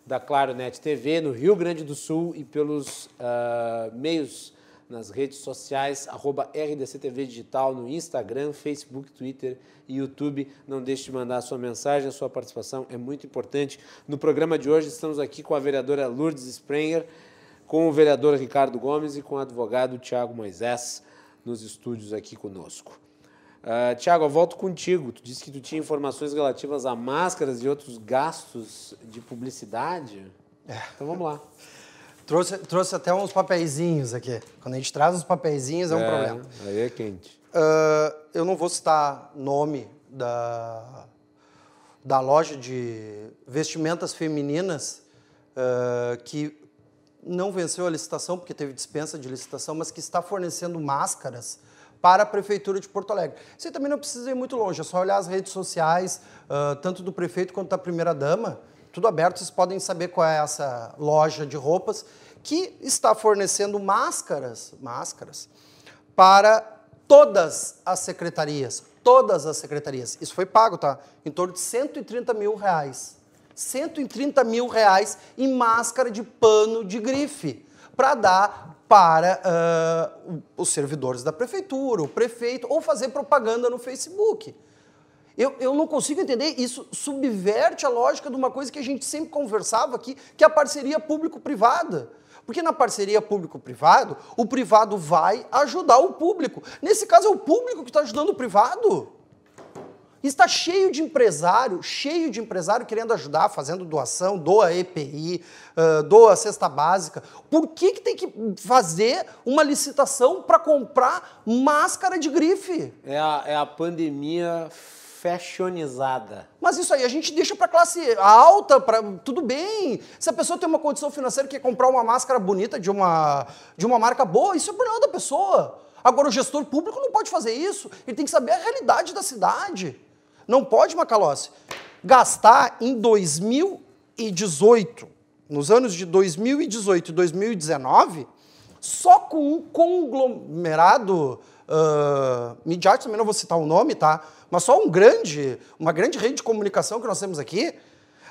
da Claro Net TV no Rio Grande do Sul e pelos uh, meios nas redes sociais, arroba RDCTV Digital, no Instagram, Facebook, Twitter e YouTube. Não deixe de mandar a sua mensagem, a sua participação é muito importante. No programa de hoje estamos aqui com a vereadora Lourdes Sprenger, com o vereador Ricardo Gomes e com o advogado Tiago Moisés nos estúdios aqui conosco. Uh, Tiago, eu volto contigo. Tu disse que tu tinha informações relativas a máscaras e outros gastos de publicidade. É. Então vamos lá. Trouxe, trouxe até uns papeizinhos aqui. Quando a gente traz uns papeizinhos é um é, problema. Aí é quente. Uh, eu não vou citar nome da, da loja de vestimentas femininas uh, que não venceu a licitação, porque teve dispensa de licitação, mas que está fornecendo máscaras para a Prefeitura de Porto Alegre. Você também não precisa ir muito longe, é só olhar as redes sociais, uh, tanto do prefeito quanto da primeira-dama, tudo aberto, vocês podem saber qual é essa loja de roupas que está fornecendo máscaras, máscaras para todas as secretarias, todas as secretarias. Isso foi pago, tá? Em torno de 130 mil reais. 130 mil reais em máscara de pano de grife para dar para uh, os servidores da prefeitura, o prefeito, ou fazer propaganda no Facebook. Eu, eu não consigo entender, isso subverte a lógica de uma coisa que a gente sempre conversava aqui, que é a parceria público-privada. Porque na parceria público-privado, o privado vai ajudar o público. Nesse caso, é o público que está ajudando o privado. Está cheio de empresário, cheio de empresário querendo ajudar, fazendo doação, doa EPI, uh, doa cesta básica. Por que, que tem que fazer uma licitação para comprar máscara de grife? É a, é a pandemia fashionizada. Mas isso aí a gente deixa para classe alta, para tudo bem. Se a pessoa tem uma condição financeira que quer comprar uma máscara bonita de uma, de uma marca boa, isso é problema da pessoa. Agora o gestor público não pode fazer isso. Ele tem que saber a realidade da cidade. Não pode, Macalossi, gastar em 2018, nos anos de 2018 e 2019, só com um conglomerado uh, midiático, também não vou citar o nome, tá? Mas só um grande, uma grande rede de comunicação que nós temos aqui,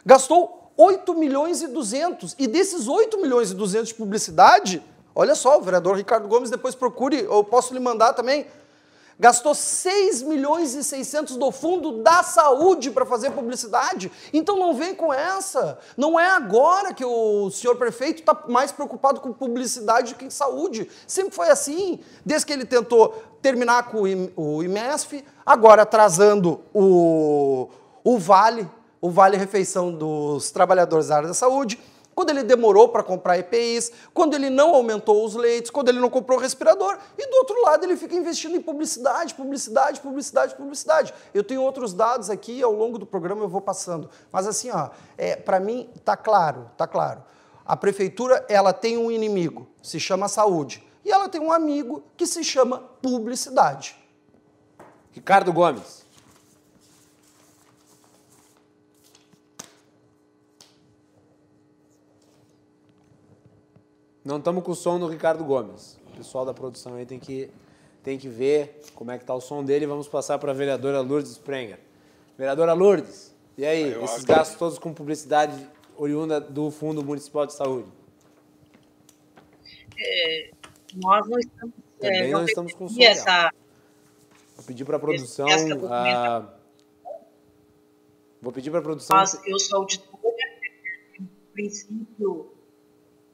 gastou 8 milhões e 200. E desses 8 milhões e 200 de publicidade, olha só, o vereador Ricardo Gomes depois procure, eu posso lhe mandar também, gastou 6 milhões e 600 do fundo da saúde para fazer publicidade. Então não vem com essa. Não é agora que o senhor prefeito está mais preocupado com publicidade do que em saúde. Sempre foi assim. Desde que ele tentou terminar com o IMESF, agora atrasando o, o Vale, o Vale Refeição dos trabalhadores da área da saúde quando ele demorou para comprar EPIs, quando ele não aumentou os leitos, quando ele não comprou respirador, e do outro lado ele fica investindo em publicidade, publicidade, publicidade, publicidade. Eu tenho outros dados aqui, ao longo do programa eu vou passando. Mas assim, ó, é, para mim está claro, está claro. A prefeitura ela tem um inimigo, se chama saúde, e ela tem um amigo que se chama publicidade. Ricardo Gomes. Não estamos com o som do Ricardo Gomes. O pessoal da produção aí tem que, tem que ver como é que está o som dele. Vamos passar para a vereadora Lourdes Sprenger. Vereadora Lourdes, e aí, Eu esses gastos todos com publicidade oriunda do Fundo Municipal de Saúde? É, nós não estamos... Também é, não, não estamos com som. Essa, Vou pedir para a produção... A... Vou pedir para a produção... Mas eu sou auditora, em princípio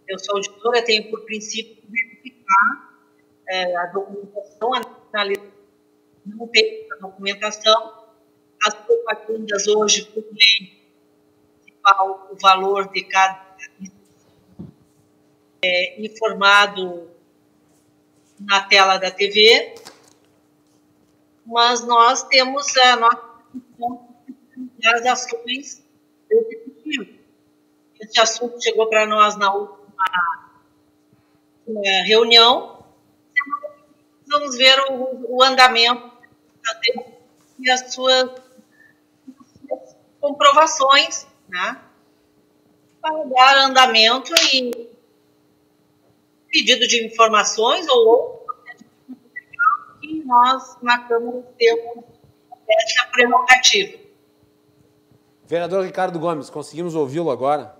eu sou auditora, tenho por princípio verificar é, a documentação, analisar não tem a documentação, as propagandas hoje, por lei municipal, o valor de cada é, informado na tela da TV, mas nós temos a nossa das ações executivas. Esse assunto chegou para nós na última uma reunião, vamos ver o, o andamento e as suas, comprovações, né? Para dar andamento e pedido de informações ou outro que nós na Câmara temos essa prerrogativa. Vereador Ricardo Gomes, conseguimos ouvi-lo agora?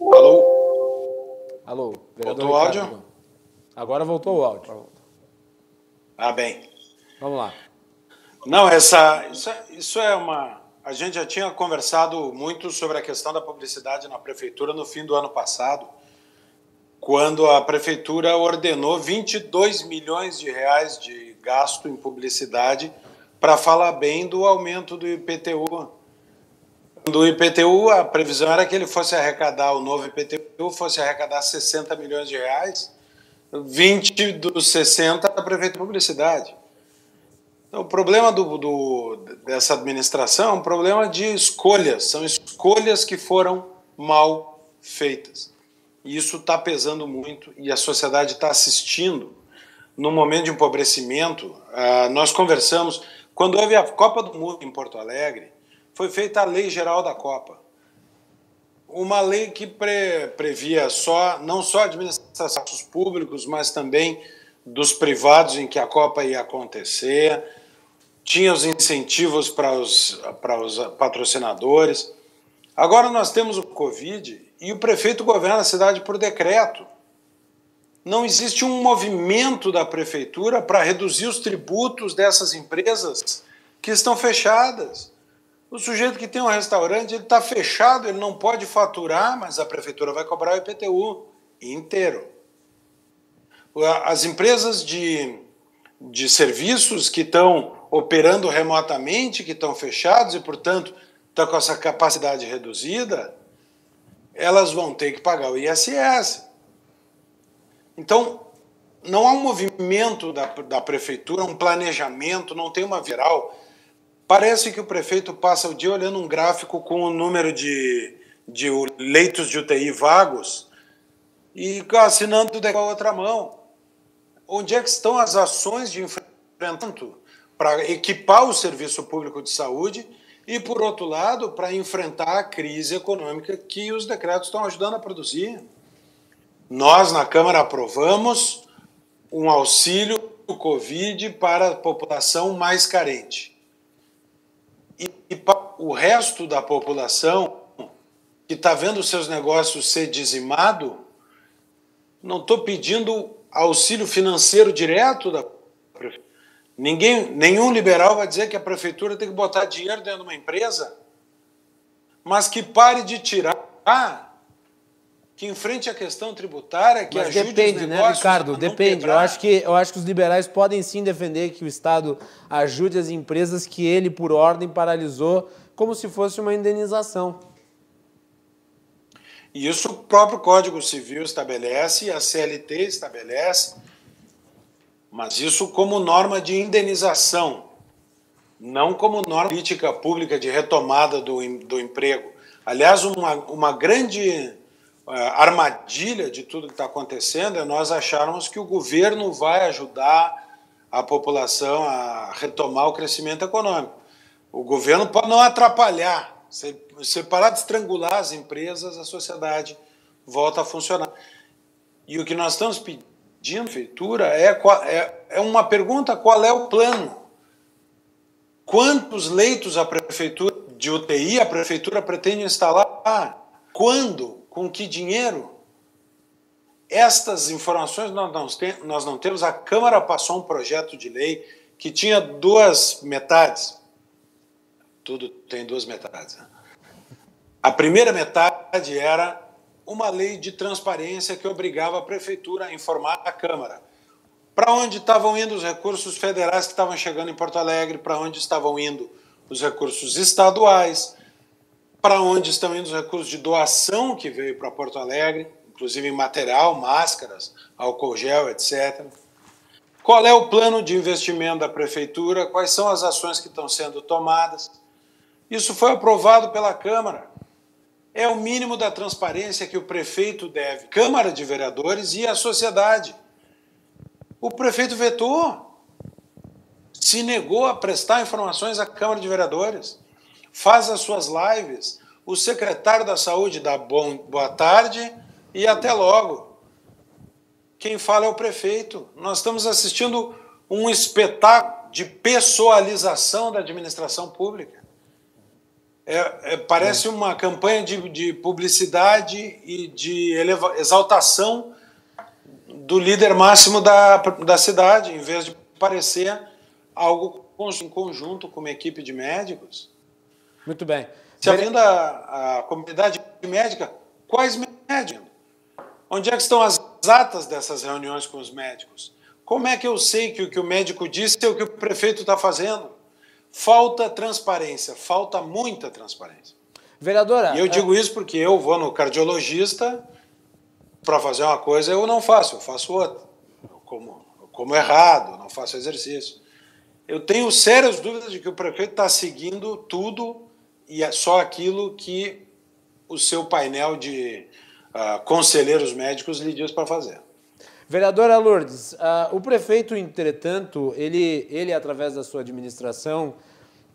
Alô? Alô, Voltou o áudio? Agora voltou o áudio. Ah, bem. Vamos lá. Não, essa, isso, é, isso é uma. A gente já tinha conversado muito sobre a questão da publicidade na prefeitura no fim do ano passado, quando a prefeitura ordenou 22 milhões de reais de gasto em publicidade para falar bem do aumento do IPTU do IPTU, a previsão era que ele fosse arrecadar, o novo IPTU fosse arrecadar 60 milhões de reais, 20 dos 60 da Prefeitura de Publicidade. Então, o problema do, do, dessa administração é um problema de escolhas, são escolhas que foram mal feitas. E isso está pesando muito e a sociedade está assistindo. No momento de empobrecimento, uh, nós conversamos, quando houve a Copa do Mundo em Porto Alegre, foi feita a Lei Geral da Copa. Uma lei que pre, previa só, não só a administração dos públicos, mas também dos privados em que a Copa ia acontecer, tinha os incentivos para os, para os patrocinadores. Agora nós temos o Covid e o prefeito governa a cidade por decreto. Não existe um movimento da prefeitura para reduzir os tributos dessas empresas que estão fechadas. O sujeito que tem um restaurante, ele está fechado, ele não pode faturar, mas a prefeitura vai cobrar o IPTU inteiro. As empresas de, de serviços que estão operando remotamente, que estão fechados e, portanto, estão com essa capacidade reduzida, elas vão ter que pagar o ISS. Então, não há um movimento da, da prefeitura, um planejamento, não tem uma viral Parece que o prefeito passa o dia olhando um gráfico com o número de, de leitos de UTI vagos e assinando com a outra mão. Onde é que estão as ações de enfrentamento para equipar o serviço público de saúde e, por outro lado, para enfrentar a crise econômica que os decretos estão ajudando a produzir. Nós, na Câmara, aprovamos um auxílio Covid para a população mais carente. O resto da população que está vendo seus negócios ser dizimado, não estou pedindo auxílio financeiro direto da. Ninguém, nenhum liberal vai dizer que a prefeitura tem que botar dinheiro dentro de uma empresa, mas que pare de tirar que enfrente a questão tributária, que Mas ajude depende, né, Ricardo? Depende. Eu acho, que, eu acho que os liberais podem sim defender que o Estado ajude as empresas que ele, por ordem, paralisou, como se fosse uma indenização. Isso o próprio Código Civil estabelece, a CLT estabelece, mas isso como norma de indenização, não como norma política pública de retomada do, do emprego. Aliás, uma, uma grande armadilha de tudo que está acontecendo é nós acharmos que o governo vai ajudar a população a retomar o crescimento econômico. O governo pode não atrapalhar, se, parar de estrangular as empresas, a sociedade volta a funcionar. E o que nós estamos pedindo à prefeitura é, é, é uma pergunta: qual é o plano? Quantos leitos a prefeitura de UTI a prefeitura pretende instalar? Quando? Com que dinheiro? Estas informações nós não, temos. A Câmara passou um projeto de lei que tinha duas metades. Tudo tem duas metades. Né? A primeira metade era uma lei de transparência que obrigava a prefeitura a informar a Câmara para onde estavam indo os recursos federais que estavam chegando em Porto Alegre, para onde estavam indo os recursos estaduais, para onde estão indo os recursos de doação que veio para Porto Alegre, inclusive em material, máscaras, álcool gel, etc. Qual é o plano de investimento da prefeitura? Quais são as ações que estão sendo tomadas? Isso foi aprovado pela Câmara. É o mínimo da transparência que o prefeito deve, Câmara de Vereadores e a sociedade. O prefeito vetou, se negou a prestar informações à Câmara de Vereadores faz as suas lives. O secretário da Saúde dá bom, boa tarde e até logo. Quem fala é o prefeito. Nós estamos assistindo um espetáculo de pessoalização da administração pública. É, é, parece uma campanha de, de, publicidade e de eleva, exaltação do líder máximo da, da cidade, em vez de parecer algo em conjunto com uma equipe de médicos. Muito bem. Se havendo a, a comunidade médica, quais médicos? Onde é que estão as atas dessas reuniões com os médicos? Como é que eu sei que o que o médico disse é o que o prefeito está fazendo? Falta transparência, falta muita transparência. Vereadora. E eu digo é... isso porque eu vou no cardiologista para fazer uma coisa, eu não faço, eu faço outra. Eu como, eu como errado, não faço exercício. Eu tenho sérias dúvidas de que o prefeito está seguindo tudo e é só aquilo que o seu painel de uh, conselheiros médicos lhe diz para fazer. Vereadora Lourdes, uh, o prefeito, entretanto, ele, ele, através da sua administração,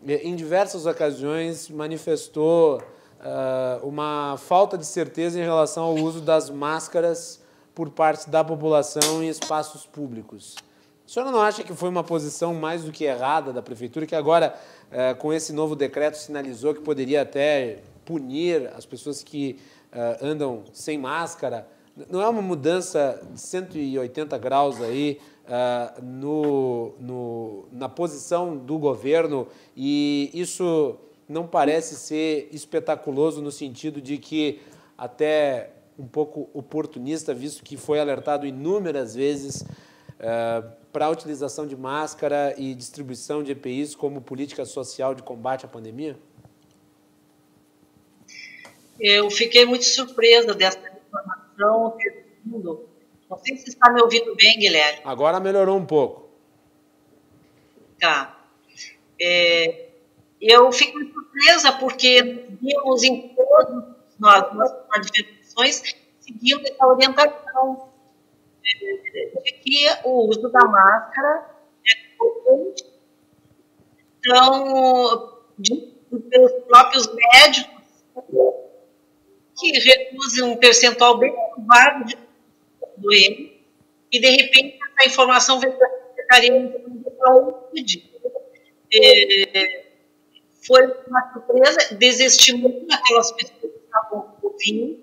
eh, em diversas ocasiões manifestou uh, uma falta de certeza em relação ao uso das máscaras por parte da população em espaços públicos. A senhora não acha que foi uma posição mais do que errada da prefeitura, que agora é, com esse novo decreto, sinalizou que poderia até punir as pessoas que é, andam sem máscara. Não é uma mudança de 180 graus aí uh, no, no, na posição do governo e isso não parece ser espetaculoso no sentido de que até um pouco oportunista, visto que foi alertado inúmeras vezes uh, para a utilização de máscara e distribuição de EPIs como política social de combate à pandemia? Eu fiquei muito surpresa dessa informação. Não sei se está me ouvindo bem, Guilherme. Agora melhorou um pouco. Tá. É, eu fico surpresa porque vimos em todas as nossas manifestações seguindo essa orientação de que o uso da máscara é importante. Então, de pelos próprios médicos, que reduzem um percentual bem elevado de doente, e de repente essa informação vem para Saúde. É, foi uma surpresa, desestimou aquelas pessoas que estavam ouvindo,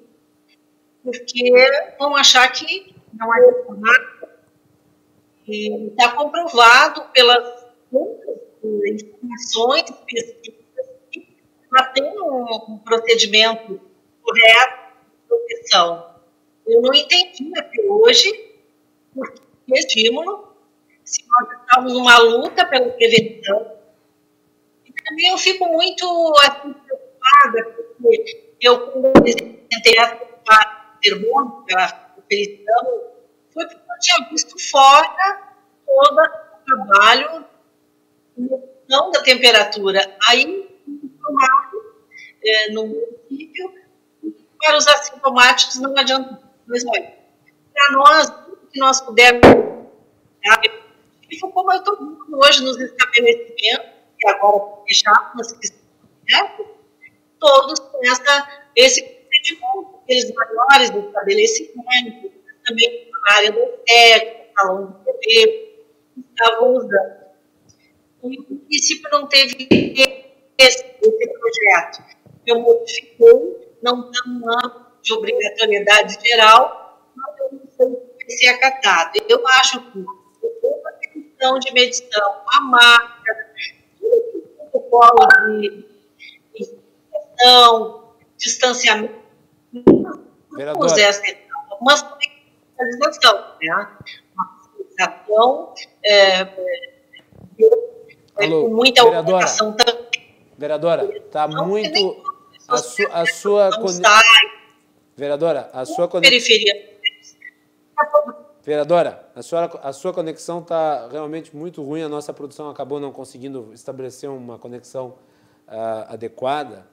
porque vão achar que não é nada. E está comprovado pelas informações, pesquisas, que já tem um, um procedimento correto de proteção. Eu não entendi até hoje por que estímulo, se nós estamos numa luta pela prevenção. E também eu fico muito assim, preocupada, porque eu, quando tentei a termômetro, pela aferição, foi porque eu tinha visto fora todo o trabalho não da temperatura. Aí, é, no município, para os assintomáticos não adianta. Mas olha, para nós, o que nós pudermos, como eu estou hoje nos estabelecimentos, que agora fechados, que estão todos com essa, esse procedimento, aqueles maiores estabelecimentos, também na área do técnico, salão de TV, estavam usando. E o município não teve esse, projeto. Eu modifiquei, não um ano de obrigatoriedade geral, mas eu não sei se ser acatado. Eu acho que a questão de medição, a tudo o protocolo de, de distanciamento, Vereadora. mas também fiscalização, né? Uma fiscalização é, Alô, com muita vereadora. também. Vereadora, está muito. A, su, a sua. sai, Vereadora, a sua conexão. Vereadora, a, senhora, a sua conexão está realmente muito ruim. A nossa produção acabou não conseguindo estabelecer uma conexão ah, adequada.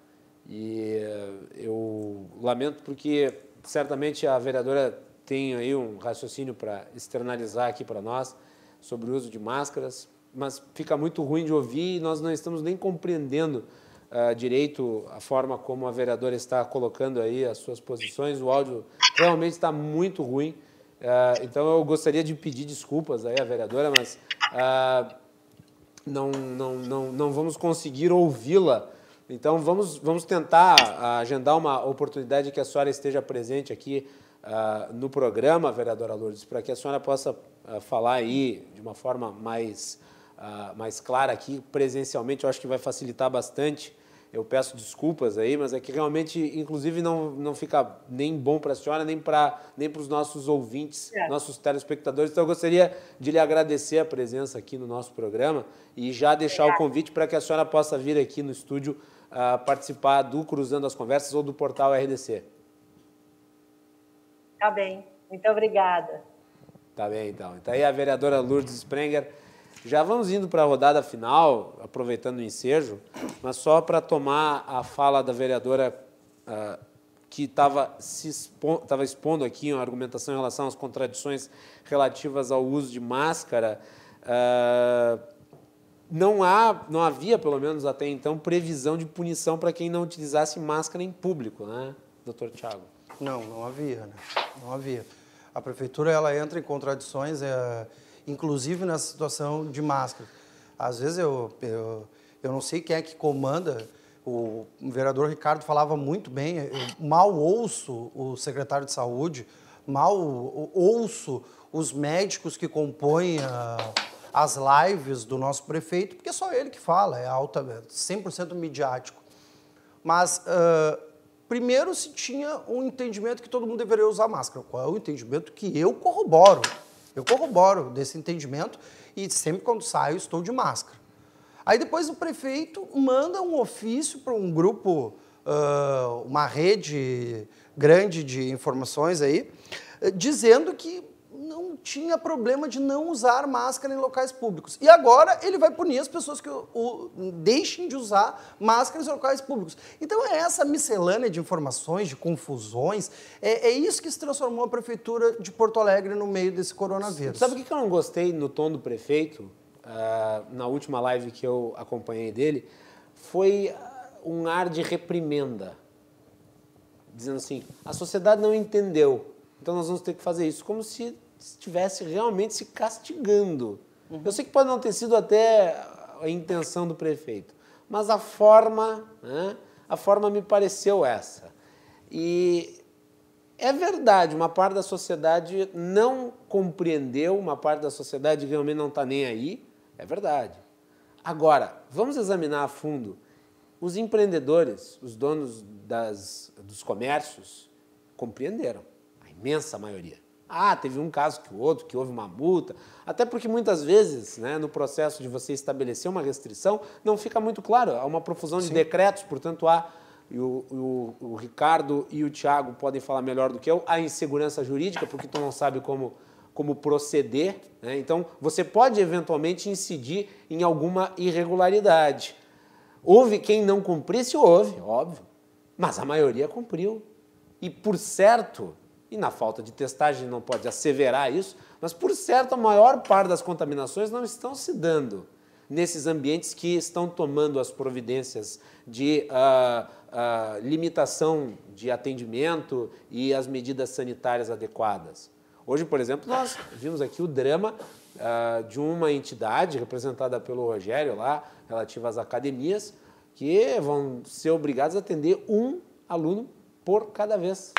E eh, eu lamento porque certamente a vereadora tem aí um raciocínio para externalizar aqui para nós sobre o uso de máscaras, mas fica muito ruim de ouvir e nós não estamos nem compreendendo ah, direito a forma como a vereadora está colocando aí as suas posições. O áudio realmente está muito ruim. Ah, então eu gostaria de pedir desculpas aí à vereadora, mas ah, não, não, não, não vamos conseguir ouvi-la. Então vamos, vamos tentar ah, agendar uma oportunidade que a senhora esteja presente aqui ah, no programa, vereadora Lourdes, para que a senhora possa ah, falar aí de uma forma mais, ah, mais clara aqui, presencialmente, eu acho que vai facilitar bastante. Eu peço desculpas aí, mas é que realmente, inclusive, não, não fica nem bom para a senhora, nem para nem os nossos ouvintes, É. nossos telespectadores. Então, eu gostaria de lhe agradecer a presença aqui no nosso programa e já deixar o convite para que a senhora possa vir aqui no estúdio ah, participar do Cruzando as Conversas ou do portal RDC. Tá bem. Muito obrigada. Tá bem, então. Então aí a vereadora Lourdes Sprenger. Já vamos indo para a rodada final, aproveitando o ensejo, mas só para tomar a fala da vereadora ah, que estava expo expondo aqui uma argumentação em relação às contradições relativas ao uso de máscara. ah, não, há, não havia, pelo menos até então, previsão de punição para quem não utilizasse máscara em público, né, doutor Tiago? Não, não havia, né? Não havia. A prefeitura ela entra em contradições, é, inclusive nessa situação de máscara. Às vezes eu, eu, eu não sei quem é que comanda. O vereador Ricardo falava muito bem. Eu mal ouço o secretário de saúde, mal ouço os médicos que compõem a, as lives do nosso prefeito, porque é só ele que fala, é alta, 100% midiático. Mas ah, primeiro se tinha um entendimento que todo mundo deveria usar máscara. Qual é o entendimento que eu corroboro? Eu corroboro desse entendimento e sempre quando saio estou de máscara. Aí depois o prefeito manda um ofício para um grupo, ah, uma rede grande de informações aí, dizendo que tinha problema de não usar máscara em locais públicos. E agora ele vai punir as pessoas que o, o- deixem de usar máscaras em locais públicos. Então é essa miscelânea de informações, de confusões, é, é isso que se transformou a prefeitura de Porto Alegre no meio desse coronavírus. Sabe o que eu não gostei no tom do prefeito, ah, na última live que eu acompanhei dele? Foi ah, um ar de reprimenda, dizendo assim: a sociedade não entendeu, então nós vamos ter que fazer isso, como se estivesse realmente se castigando. Uhum. Eu sei que pode não ter sido até a intenção do prefeito, mas a forma, né, a forma me pareceu essa. E é verdade, uma parte da sociedade não compreendeu, uma parte da sociedade realmente não está nem aí, é verdade. Agora, vamos examinar a fundo. Os empreendedores, os donos das, dos comércios, compreenderam, a imensa maioria. Ah, teve um caso que o outro, que houve uma multa. Até porque muitas vezes, né, no processo de você estabelecer uma restrição, não fica muito claro. Há uma profusão de Sim. decretos, portanto, há, e o, o, o, Ricardo e o Tiago podem falar melhor do que eu, há insegurança jurídica, porque tu não sabe como, como proceder. Né? Então, você pode eventualmente incidir em alguma irregularidade. Houve quem não cumprisse? Houve, óbvio. Mas a maioria cumpriu. E, por certo, e na falta de testagem não pode asseverar isso, mas por certo a maior parte das contaminações não estão se dando nesses ambientes que estão tomando as providências de uh, uh, limitação de atendimento e as medidas sanitárias adequadas. Hoje, por exemplo, nós vimos aqui o drama uh, de uma entidade representada pelo Rogério lá, relativa às academias, que vão ser obrigados a atender um aluno por cada vez.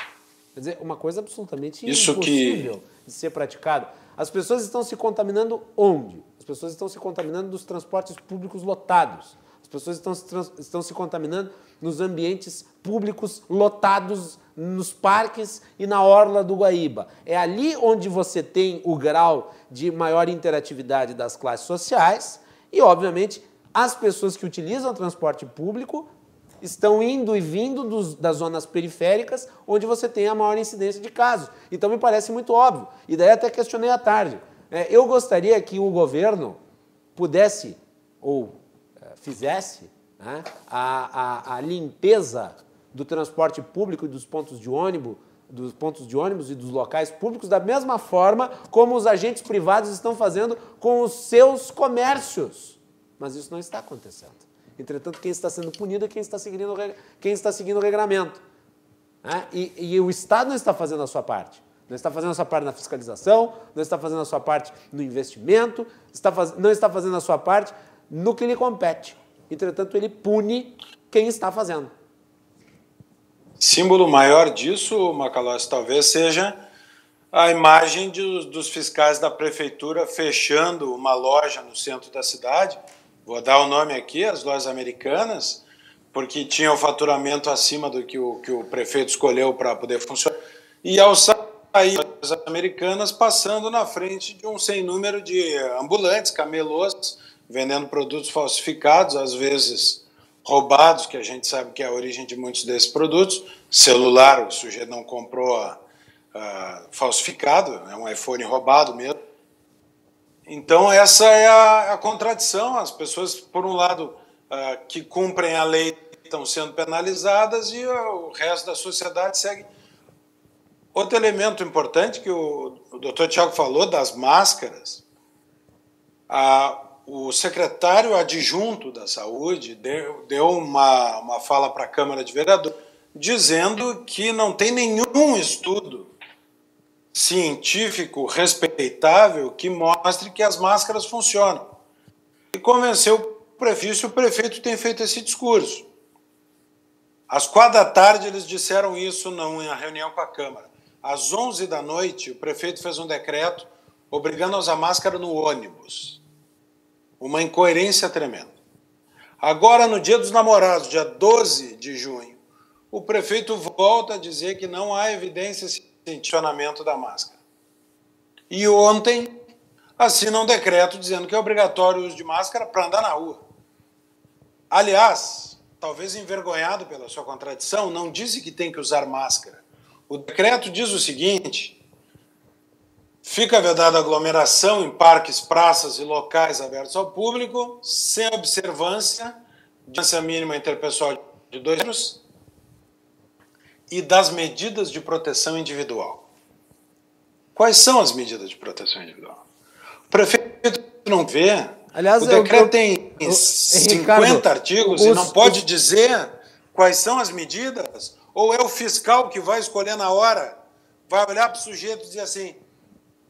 Quer dizer, uma coisa absolutamente Isso impossível que... de ser praticado. As pessoas estão se contaminando onde? As pessoas estão se contaminando dos transportes públicos lotados. As pessoas estão se, estão se contaminando nos ambientes públicos lotados, nos parques e na orla do Guaíba. É ali onde você tem o grau de maior interatividade das classes sociais e, obviamente, as pessoas que utilizam o transporte público estão indo e vindo dos, das zonas periféricas, onde você tem a maior incidência de casos. Então me parece muito óbvio. E daí até questionei à tarde. É, eu gostaria que o governo pudesse ou é, fizesse né, a, a, a limpeza do transporte público e dos pontos de ônibus dos pontos de ônibus e dos locais públicos da mesma forma como os agentes privados estão fazendo com os seus comércios. Mas isso não está acontecendo. Entretanto, quem está sendo punido é quem está seguindo, quem está seguindo o regramento. Né? E, e o Estado não está fazendo a sua parte. Não está fazendo a sua parte na fiscalização, não está fazendo a sua parte no investimento, está faz... não está fazendo a sua parte no que lhe compete. Entretanto, ele pune quem está fazendo. Símbolo maior disso, Macalós, talvez seja a imagem de, dos fiscais da prefeitura fechando uma loja no centro da cidade vou dar o nome aqui, as lojas americanas, porque tinha o faturamento acima do que o, que o prefeito escolheu para poder funcionar. E ao sair as americanas passando na frente de um sem número de ambulantes, camelôs, vendendo produtos falsificados, às vezes roubados, que a gente sabe que é a origem de muitos desses produtos. Celular, o sujeito não comprou uh, falsificado, é um iPhone roubado mesmo. Então, essa é a, a contradição. As pessoas, por um lado, uh, que cumprem a lei estão sendo penalizadas e o resto da sociedade segue. Outro elemento importante que o, o doutor Tiago falou das máscaras, o secretário adjunto da saúde deu, deu uma, uma fala para a Câmara de Vereadores dizendo que não tem nenhum estudo científico respeitável que mostre que as máscaras funcionam. E convenceu o prefeito, o prefeito tem feito esse discurso. Às quatro da tarde eles disseram isso na reunião com a Câmara. Às onze da noite, o prefeito fez um decreto obrigando a usar máscara no ônibus. Uma incoerência tremenda. Agora, no dia dos namorados, dia 12 de junho, o prefeito volta a dizer que não há evidências funcionamento da máscara. E ontem assina um decreto dizendo que é obrigatório o uso de máscara para andar na rua. Aliás, talvez envergonhado pela sua contradição, não disse que tem que usar máscara. O decreto diz o seguinte: fica vedada aglomeração em parques, praças e locais abertos ao público, sem observância, distância mínima interpessoal de dois metros e das medidas de proteção individual. Quais são as medidas de proteção individual? O prefeito não vê Aliás, o decreto eu, tem eu, 50 Ricardo, artigos os, e não pode os... dizer quais são as medidas? Ou é o fiscal que vai escolher na hora? Vai olhar para o sujeito e dizer assim: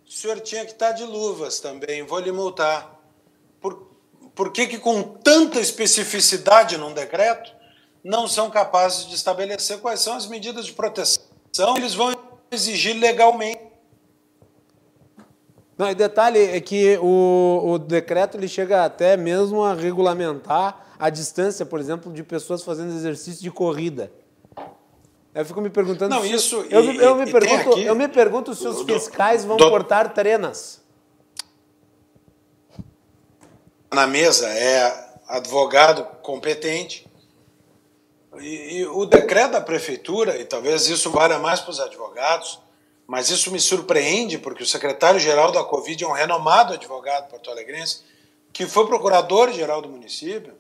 o senhor tinha que estar de luvas também, vou lhe multar. Por, por que, que com tanta especificidade num decreto não são capazes de estabelecer quais são as medidas de proteção que eles vão exigir legalmente? Não, e detalhe é que o, o decreto ele chega até mesmo a regulamentar a distância, por exemplo, de pessoas fazendo exercício de corrida. Eu fico me perguntando. Não, se, isso. Eu, e, eu, me pergunto, aqui, eu me pergunto se os fiscais vão do, cortar trenas. Na mesa é advogado competente. E, e o decreto da prefeitura, e talvez isso valha mais para os advogados, mas isso me surpreende, porque o secretário-geral da Covid é um renomado advogado porto-alegrense, que foi procurador-geral do município.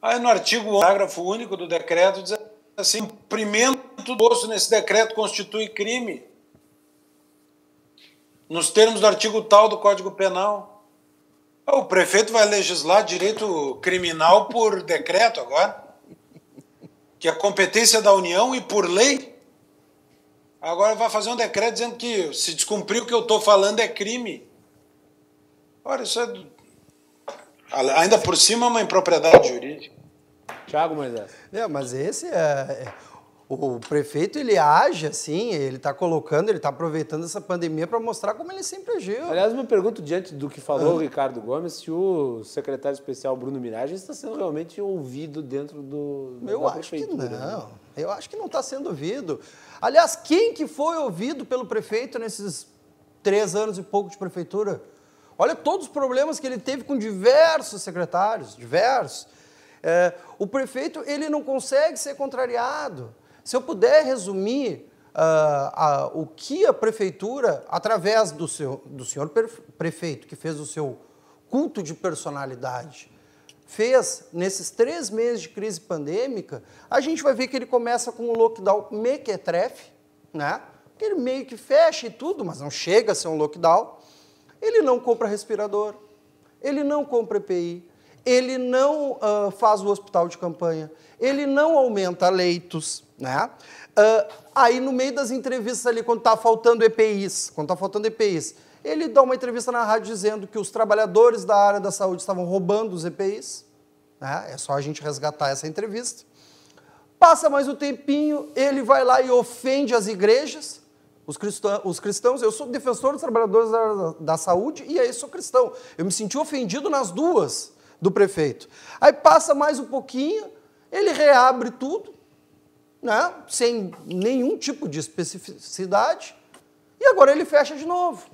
Aí no artigo, parágrafo único do decreto diz assim, cumprimento do nesse decreto constitui crime. Nos termos do artigo tal do Código Penal. O prefeito vai legislar direito criminal por decreto agora, que é competência da União e por lei. Agora vai fazer um decreto dizendo que se descumprir o que eu estou falando é crime. Olha, isso é. Ainda por cima é uma impropriedade jurídica. Tiago Moisés. É, mas esse é, é. O prefeito ele age assim, ele está colocando, ele está aproveitando essa pandemia para mostrar como ele sempre agiu. Aliás, me pergunto, diante do que falou o Ricardo Gomes, se o secretário especial Bruno Mirage está sendo realmente ouvido dentro do. Eu acho que não. Eu acho que não está sendo ouvido. Aliás, quem que foi ouvido pelo prefeito nesses três anos e pouco de prefeitura? Olha todos os problemas que ele teve com diversos secretários, diversos. É, o prefeito ele não consegue ser contrariado. Se eu puder resumir uh, uh, o que a prefeitura, através do, seu, do senhor prefeito, que fez o seu culto de personalidade, fez nesses três meses de crise pandêmica, a gente vai ver que ele começa com um lockdown mequetrefe, né? que ele meio que fecha e tudo, mas não chega a ser um lockdown. Ele não compra respirador, ele não compra EPI, ele não uh, faz o hospital de campanha, ele não aumenta leitos. Né? Uh, aí, no meio das entrevistas ali, quando está faltando EPIs, quando está faltando EPIs, ele dá uma entrevista na rádio dizendo que os trabalhadores da área da saúde estavam roubando os EPIs. Né? É só a gente resgatar essa entrevista. Passa mais um tempinho, ele vai lá e ofende as igrejas, os cristãos, os cristãos. Eu sou defensor dos trabalhadores da, da saúde e aí sou cristão. Eu me senti ofendido nas duas do prefeito. Aí passa mais um pouquinho, ele reabre tudo, né? sem nenhum tipo de especificidade, e agora ele fecha de novo.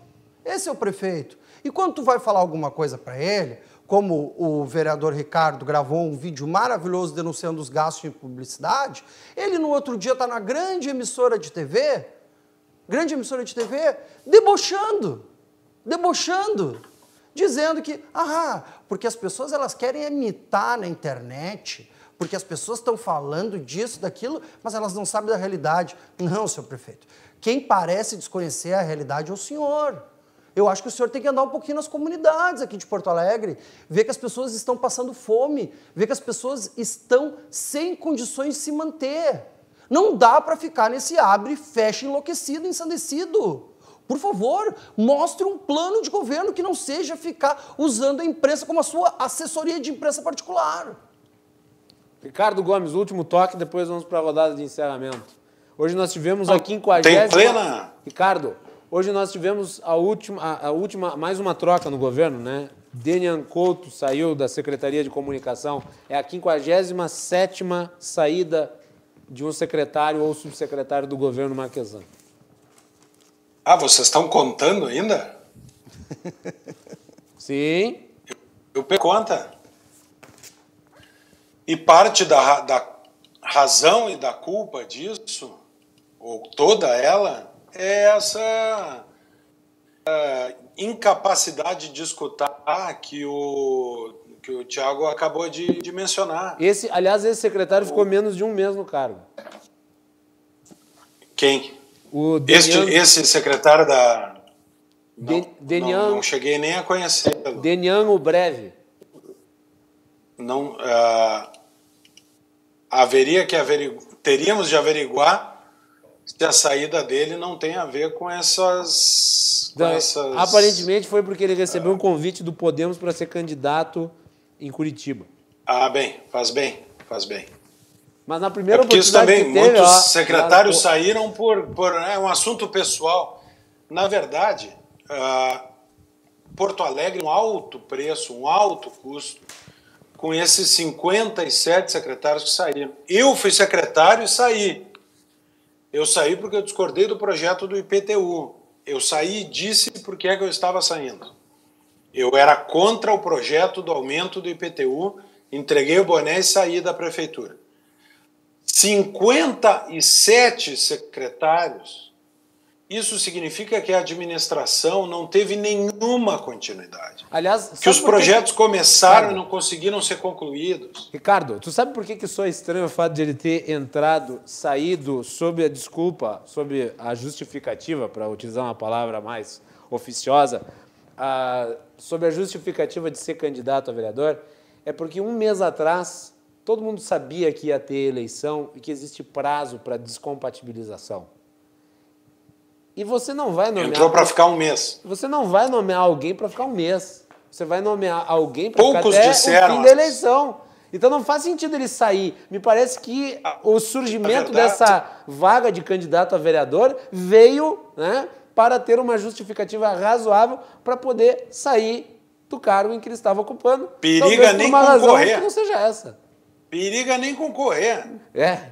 Esse é o prefeito. E quando tu vai falar alguma coisa para ele, como o vereador Ricardo gravou um vídeo maravilhoso denunciando os gastos em publicidade, ele no outro dia está na grande emissora de TV, grande emissora de TV, debochando, debochando, dizendo que, ah, porque as pessoas elas querem imitar na internet, porque as pessoas estão falando disso, daquilo, mas elas não sabem da realidade. Não, senhor prefeito. Quem parece desconhecer a realidade é o senhor. Eu acho que o senhor tem que andar um pouquinho nas comunidades aqui de Porto Alegre, ver que as pessoas estão passando fome, ver que as pessoas estão sem condições de se manter. Não dá para ficar nesse abre e fecha enlouquecido, ensandecido. Por favor, mostre um plano de governo que não seja ficar usando a imprensa como a sua assessoria de imprensa particular. Ricardo Gomes, último toque, depois vamos para a rodada de encerramento. Hoje nós tivemos a 50. Tem plena. Ricardo, Hoje nós tivemos a última, a, a última, mais uma troca no governo, né? Denian Couto saiu da Secretaria de Comunicação. É a 57 saída de um secretário ou subsecretário do governo Marquesan. Ah, vocês estão contando ainda? [LAUGHS] Sim. Eu, eu conta. E parte da, da razão e da culpa disso, ou toda ela, é essa uh, incapacidade de escutar que o, que o Tiago acabou de, de, mencionar. Esse, aliás, esse secretário ficou menos de um mês no cargo. Quem? O este, esse secretário da. Não, Denian, não, não, cheguei nem a conhecê-lo. Denian o Breve. Não, uh, haveria que averiguar, teríamos de averiguar se a saída dele não tem a ver com essas. Com essas... Aparentemente foi porque ele recebeu um convite do Podemos para ser candidato em Curitiba. Ah, bem, faz bem, faz bem. Mas na primeira é porque isso também, teve, muitos ó, secretários saíram por, por é um assunto pessoal. Na verdade, uh, Porto Alegre um alto preço, um alto custo, com esses 57 secretários que saíram. Eu fui secretário e saí. Eu saí porque eu discordei do projeto do IPTU. Eu saí e disse por que é que eu estava saindo. Eu era contra o projeto do aumento do IPTU, entreguei o boné e saí da prefeitura. 57 secretários, isso significa que a administração não teve nenhuma continuidade. Aliás, que os projetos que... começaram Ricardo, e não conseguiram ser concluídos. Ricardo, tu sabe por que, que só é estranho o fato de ele ter entrado, saído sob a desculpa, sob a justificativa, para utilizar uma palavra mais oficiosa, a, sob a justificativa de ser candidato a vereador? É porque um mês atrás Todo mundo sabia que ia ter eleição e que existe prazo para descompatibilização. E você não vai nomear. Entrou para ficar um mês. Você não vai nomear alguém para ficar um mês. Você vai nomear alguém para ficar até disseram, o fim da eleição. Então não faz sentido ele sair. Me parece que o surgimento dessa vaga de candidato a vereador veio né, para ter uma justificativa razoável para poder sair do cargo em que ele estava ocupando. Periga nem uma concorrer. razão que não seja essa. Periga nem concorrer. É.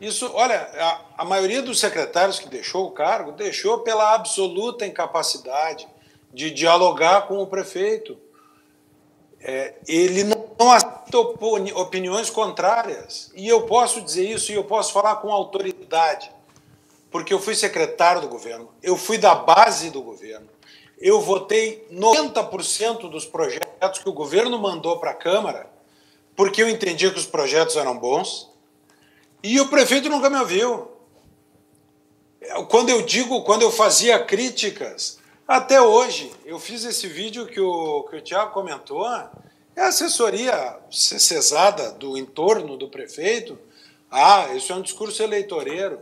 Isso, olha, a, a, maioria dos secretários que deixou o cargo deixou pela absoluta incapacidade de dialogar com o prefeito. É, ele não aceita opiniões contrárias. E eu posso dizer isso e eu posso falar com autoridade, porque eu fui secretário do governo, eu fui da base do governo, eu votei 90% dos projetos que o governo mandou para a Câmara porque eu entendia que os projetos eram bons, e o prefeito nunca me ouviu. Quando eu digo, quando eu fazia críticas, até hoje, eu fiz esse vídeo que o, que o Tiago comentou, é a assessoria cesada do entorno do prefeito. Ah, isso é um discurso eleitoreiro.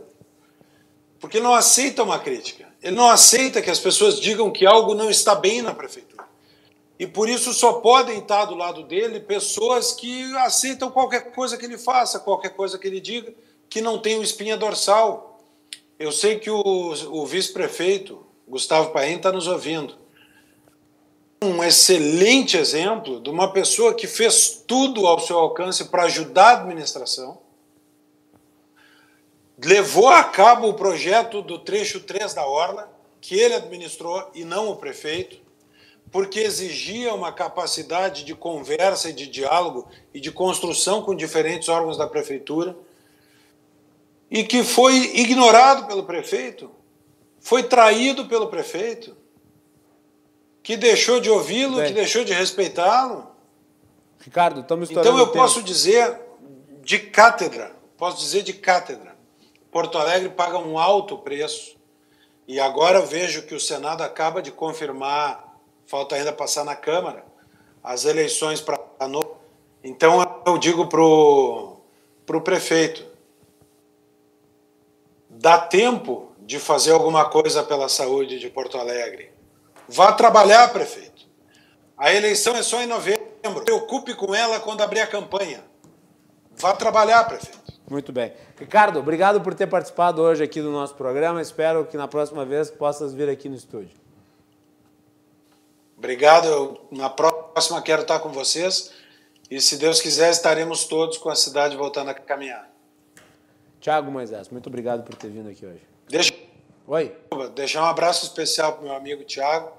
Porque não aceita uma crítica. Ele não aceita que as pessoas digam que algo não está bem na prefeitura. E por isso só podem estar do lado dele pessoas que aceitam qualquer coisa que ele faça, qualquer coisa que ele diga, que não tenham espinha dorsal. Eu sei que o, o vice-prefeito, Gustavo Paim, está nos ouvindo. Um excelente exemplo de uma pessoa que fez tudo ao seu alcance para ajudar a administração, levou a cabo o projeto do trecho 3 da Orla, que ele administrou e não o prefeito porque exigia uma capacidade de conversa e de diálogo e de construção com diferentes órgãos da prefeitura, e que foi ignorado pelo prefeito, foi traído pelo prefeito, que deixou de ouvi-lo, que deixou de respeitá-lo. Ricardo, estamos Então eu posso dizer de cátedra, posso dizer de cátedra. Porto Alegre paga um alto preço. E agora vejo que o Senado acaba de confirmar falta ainda passar na Câmara, as eleições para. Então eu digo para o prefeito: dá tempo de fazer alguma coisa pela saúde de Porto Alegre. Vá trabalhar, prefeito. A eleição é só em novembro. Preocupe com ela quando abrir a campanha. Vá trabalhar, prefeito. Muito bem. Ricardo, obrigado por ter participado hoje aqui do nosso programa. Espero que na próxima vez possas vir aqui no estúdio. Obrigado. Eu, na próxima quero estar com vocês. E se Deus quiser, estaremos todos com a cidade voltando a caminhar. Tiago Moisés, muito obrigado por ter vindo aqui hoje. Deixa, Oi. Deixar um abraço especial para o meu amigo Tiago.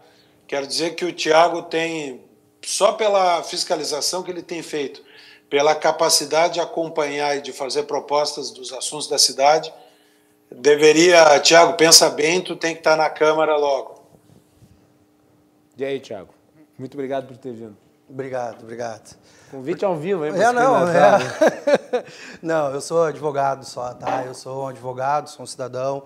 Quero dizer que o Tiago tem, só pela fiscalização que ele tem feito, pela capacidade de acompanhar e de fazer propostas dos assuntos da cidade, deveria, Tiago, pensa bem, tu tem que estar na Câmara logo. E aí, Thiago? Muito obrigado por ter vindo. Obrigado, obrigado. Convite ao vivo, hein? É, não, é. [LAUGHS] não, eu sou advogado só, tá? Eu sou um advogado, sou um cidadão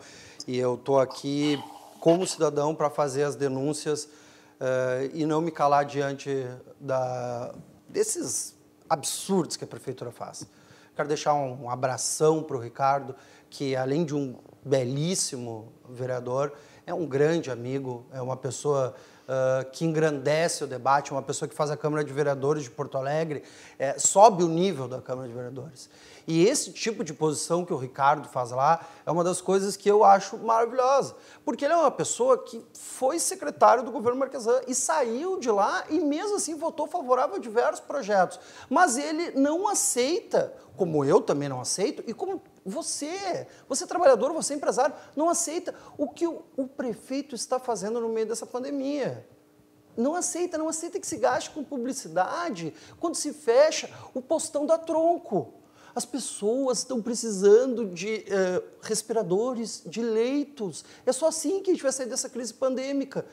e eu tô aqui como cidadão para fazer as denúncias uh, e não me calar diante da, desses absurdos que a prefeitura faz. Quero deixar um, um abração para o Ricardo, que além de um belíssimo vereador, é um grande amigo, é uma pessoa uh, que engrandece o debate, uma pessoa que faz a Câmara de Vereadores de Porto Alegre, é, sobe o nível da Câmara de Vereadores. E esse tipo de posição que o Ricardo faz lá é uma das coisas que eu acho maravilhosa. Porque ele é uma pessoa que foi secretário do governo Marquesan e saiu de lá e mesmo assim votou favorável a diversos projetos. Mas ele não aceita, como eu também não aceito, e como você, você é trabalhador, você é empresário, não aceita o que o, o prefeito está fazendo no meio dessa pandemia. Não aceita, não aceita que se gaste com publicidade quando se fecha o postão da tronco. As pessoas estão precisando de eh, respiradores, de leitos. É só assim que a gente vai sair dessa crise pandêmica.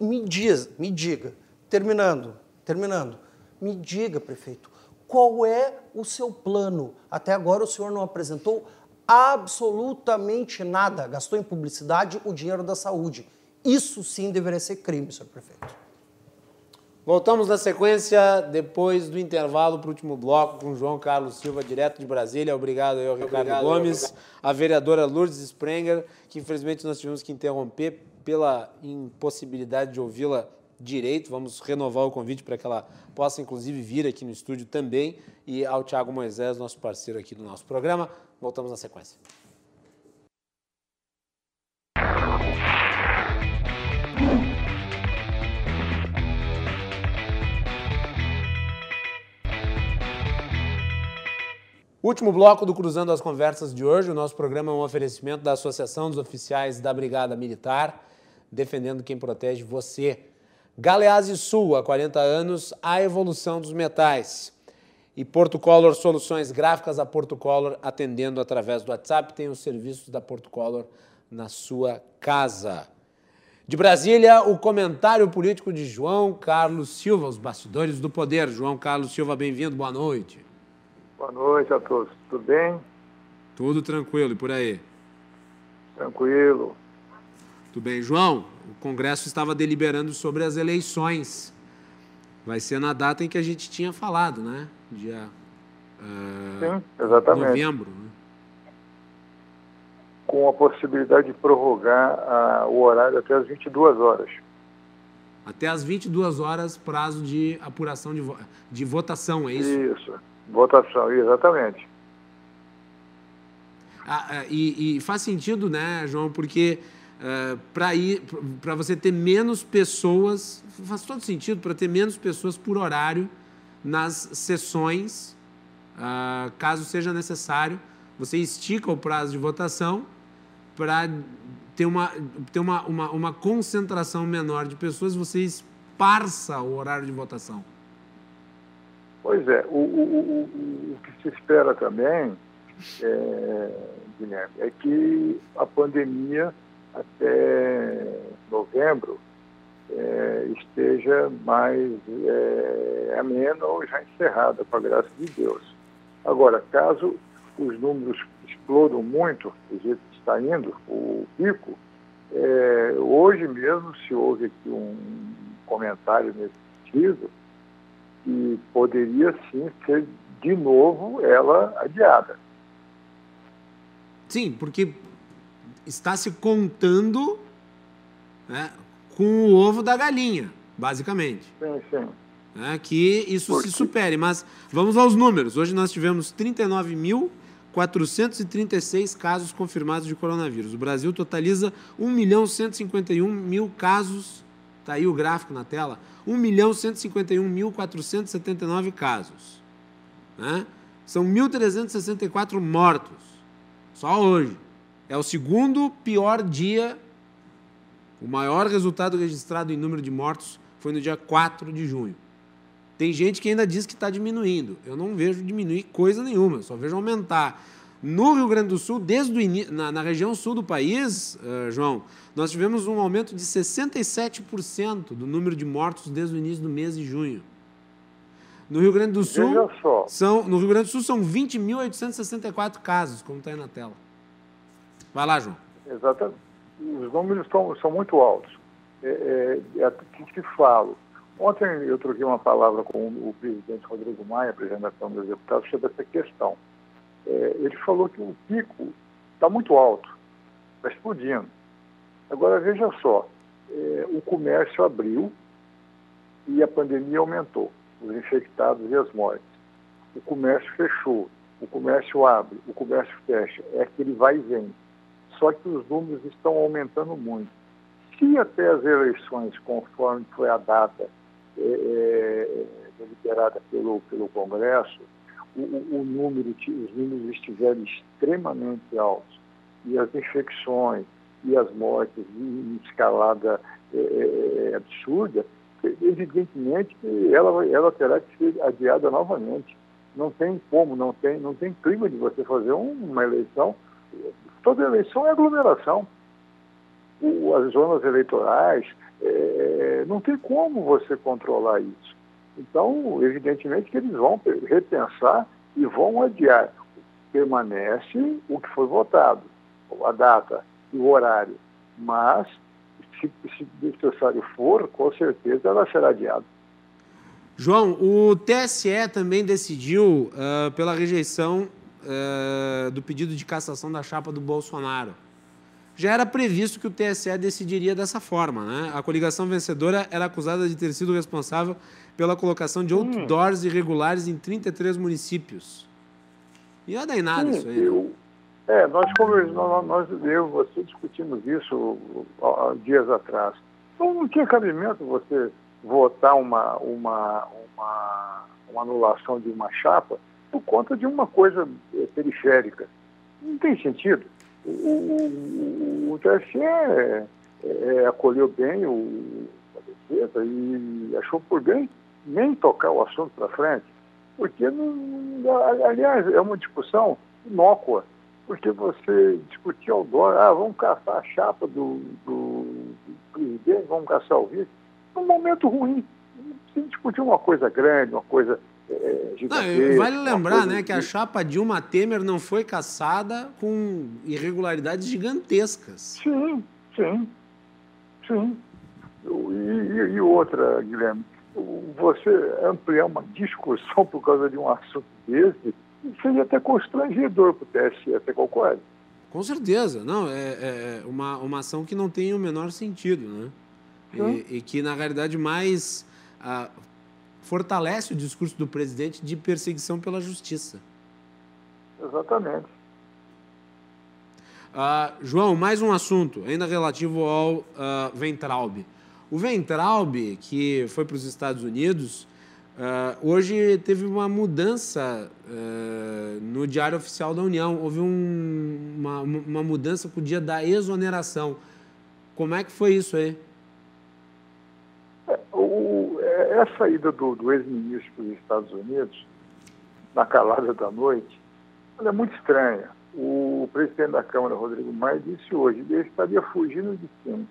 Me diz, me diga, terminando, terminando, me diga, prefeito, qual é o seu plano? Até agora o senhor não apresentou absolutamente nada. Gastou em publicidade o dinheiro da saúde. Isso sim deveria ser crime, senhor prefeito. Voltamos na sequência, depois do intervalo, para o último bloco, com João Carlos Silva, direto de Brasília. Obrigado aí ao Ricardo Obrigado, Gomes, a vereadora Lourdes Sprenger, que infelizmente nós tivemos que interromper pela impossibilidade de ouvi-la direito. Vamos renovar o convite para que ela possa, inclusive, vir aqui no estúdio também. E ao Tiago Moisés, nosso parceiro aqui do nosso programa. Voltamos na sequência. Último bloco do Cruzando as Conversas de hoje. O nosso programa é um oferecimento da Associação dos Oficiais da Brigada Militar, defendendo quem protege você. Galeazzi Sul, há 40 anos, a evolução dos metais. E Porto Color Soluções Gráficas, a Porto Color atendendo através do WhatsApp, tem os serviços da Porto Color na sua casa. De Brasília, o comentário político de João Carlos Silva, os bastidores do poder. João Carlos Silva, bem-vindo, boa noite. Boa noite a todos. Tudo bem? Tudo tranquilo. E por aí? Tranquilo. Tudo bem. João, o Congresso estava deliberando sobre as eleições. Vai ser na data em que a gente tinha falado, né? Dia uh, Sim, exatamente. novembro. Né? Com a possibilidade de prorrogar uh, o horário até as 22 horas. Até as 22 horas, prazo de apuração de, vo de votação, é isso? Isso. Votação, exatamente. Ah, ah, e, e, faz sentido, né, João, porque uh, para ir para você ter menos pessoas, faz todo sentido para ter menos pessoas por horário nas sessões, uh, caso seja necessário, você estica o prazo de votação para ter uma, ter uma, uma, uma concentração menor de pessoas, você esparça o horário de votação. Pois é, o, o, o, o que se espera também, é, Guilherme, é que a pandemia até novembro é, esteja mais é, amena ou já encerrada, com a graça de Deus. Agora, caso os números explodam muito, do jeito que está indo, o pico, é, hoje mesmo se houve aqui um comentário nesse sentido, e poderia sim ser de novo ela adiada. Sim, porque está se contando né, com o ovo da galinha, basicamente. Sim, sim. É, que isso porque... se supere. Mas vamos aos números. Hoje nós tivemos 39.436 casos confirmados de coronavírus. O Brasil totaliza 1 milhão 151 mil casos. Está aí o gráfico na tela. 1.151.479 casos. Né? São 1.364 mortos. Só hoje. É o segundo pior dia. O maior resultado registrado em número de mortos foi no dia 4 de junho. Tem gente que ainda diz que está diminuindo. Eu não vejo diminuir coisa nenhuma, só vejo aumentar. No Rio Grande do Sul, desde o in... na, na região sul do país, uh, João, nós tivemos um aumento de 67% do número de mortos desde o início do mês de junho. No Rio Grande do Sul, são, no Rio Grande do Sul são 20.864 casos, como está aí na tela. Vai lá, João. Exatamente. os números estão, são muito altos. É, é, é o que falo. Ontem eu troquei uma palavra com o presidente Rodrigo Maia, presidente da Câmara dos Deputados, sobre essa questão. É, ele falou que o pico está muito alto, está explodindo. Agora, veja só, é, o comércio abriu e a pandemia aumentou, os infectados e as mortes. O comércio fechou, o comércio abre, o comércio fecha, é aquele vai e vem. Só que os números estão aumentando muito. Se até as eleições, conforme foi a data é, é, deliberada pelo, pelo Congresso, o, o, número, os números estiverem extremamente altos e as infecções e as mortes em escalada é, é, é absurda, evidentemente ela, ela terá que ser adiada novamente. Não tem como, não tem, não tem clima de você fazer uma eleição. Toda eleição é aglomeração. As zonas eleitorais, é, não tem como você controlar isso. Então, evidentemente que eles vão repensar e vão adiar. Permanece o que foi votado, a data e o horário. Mas, se, se necessário for, com certeza ela será adiada. João, o TSE também decidiu uh, pela rejeição uh, do pedido de cassação da chapa do Bolsonaro. Já era previsto que o TSE decidiria dessa forma. Né? A coligação vencedora era acusada de ter sido responsável pela colocação de outdoors irregulares em 33 municípios. E não daí nada Sim, isso aí. Né? Eu, é, nós, nós, nós, eu e você discutimos isso há dias atrás. Então, não tinha cabimento você votar uma, uma, uma, uma anulação de uma chapa por conta de uma coisa eh, periférica. Não tem sentido. O, o, TSE é, é, acolheu bem o, a defesa e achou por bem nem tocar o assunto para frente, porque, aliás, é uma discussão inócua, porque você discutir ao dólar, ah, vamos caçar a chapa do, do, do presidente, vamos caçar o vice, num momento ruim. Se discutir uma coisa grande, uma coisa é, não, vale lembrar né, que a chapa Dilma Temer não foi caçada com irregularidades gigantescas. Sim, sim, sim. E, e, outra, Guilherme, você ampliar uma discussão por causa de um assunto desse seria até constrangedor para o TSE, você concorda? Com certeza, não, é, é, uma, uma ação que não tem o menor sentido, né? E, e, que, na realidade, mais ah, fortalece o discurso do presidente de perseguição pela justiça. Exatamente. Ah, João, mais um assunto, ainda relativo ao Ventralbe. O Ventralbe, que foi para os Estados Unidos, uh, hoje teve uma mudança uh, no Diário Oficial da União. Houve um, uma, uma mudança para o dia da exoneração. Como é que foi isso aí? É, essa ida do, do ex-ministro para os Estados Unidos, na calada da noite, é muito estranha. O presidente da Câmara, Rodrigo Maia, disse hoje ele estaria fugindo de quem?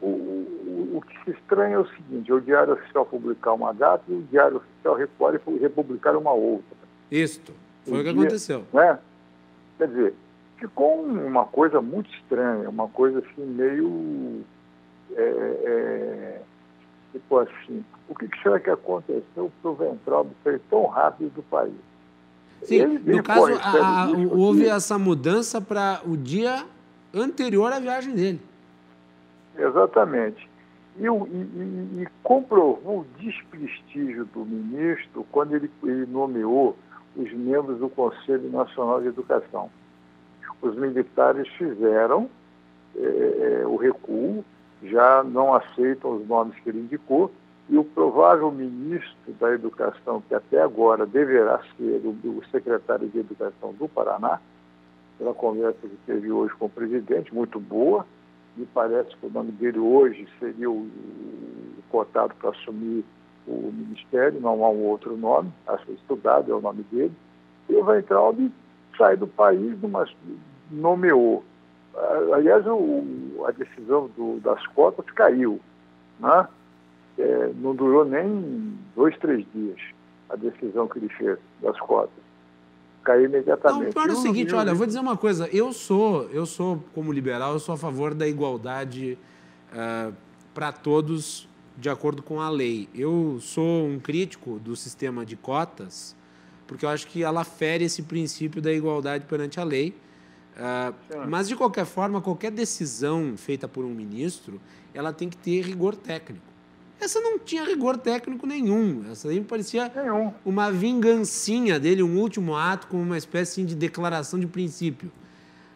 o, o, o, que se estranha é o seguinte, é o Diário Oficial publicar uma data e o Diário Oficial Record republicar uma outra. Isto, foi o, que dia, aconteceu. Né? Quer dizer, ficou uma coisa muito estranha, uma coisa assim meio... É, é, tipo assim, o que será que aconteceu para o Ventral sair tão rápido do país? Sim, ele, no caso, a, a, houve essa mudança para o dia anterior à viagem dele. Exatamente. E, e, e, comprovou o desprestígio do ministro quando ele, ele nomeou os membros do Conselho Nacional de Educação. Os militares fizeram é, o recuo, já não aceitam os nomes que ele indicou, e o provável ministro da Educação, que até agora deverá ser o, secretário de Educação do Paraná, pela conversa que teve hoje com o presidente, muito boa, me parece que o nome dele hoje seria o, o cotado para assumir o ministério, não há um outro nome, acho que estudado é o nome dele. E o Weintraub sai do país, mas nomeou. Aliás, o, a decisão do, das cotas caiu. Né? É, não durou nem dois, três dias a decisão que ele fez das cotas. cair imediatamente. Não, pior é o seguinte, olha, vou dizer uma coisa. Eu sou, eu sou como liberal, eu sou a favor da igualdade uh, para todos de acordo com a lei. Eu sou um crítico do sistema de cotas, porque eu acho que ela fere esse princípio da igualdade perante a lei. Uh, mas, de qualquer forma, qualquer decisão feita por um ministro, ela tem que ter rigor técnico. Essa não tinha rigor técnico nenhum. Essa aí parecia nenhum. uma vingancinha dele, um último ato, com uma espécie de declaração de princípio.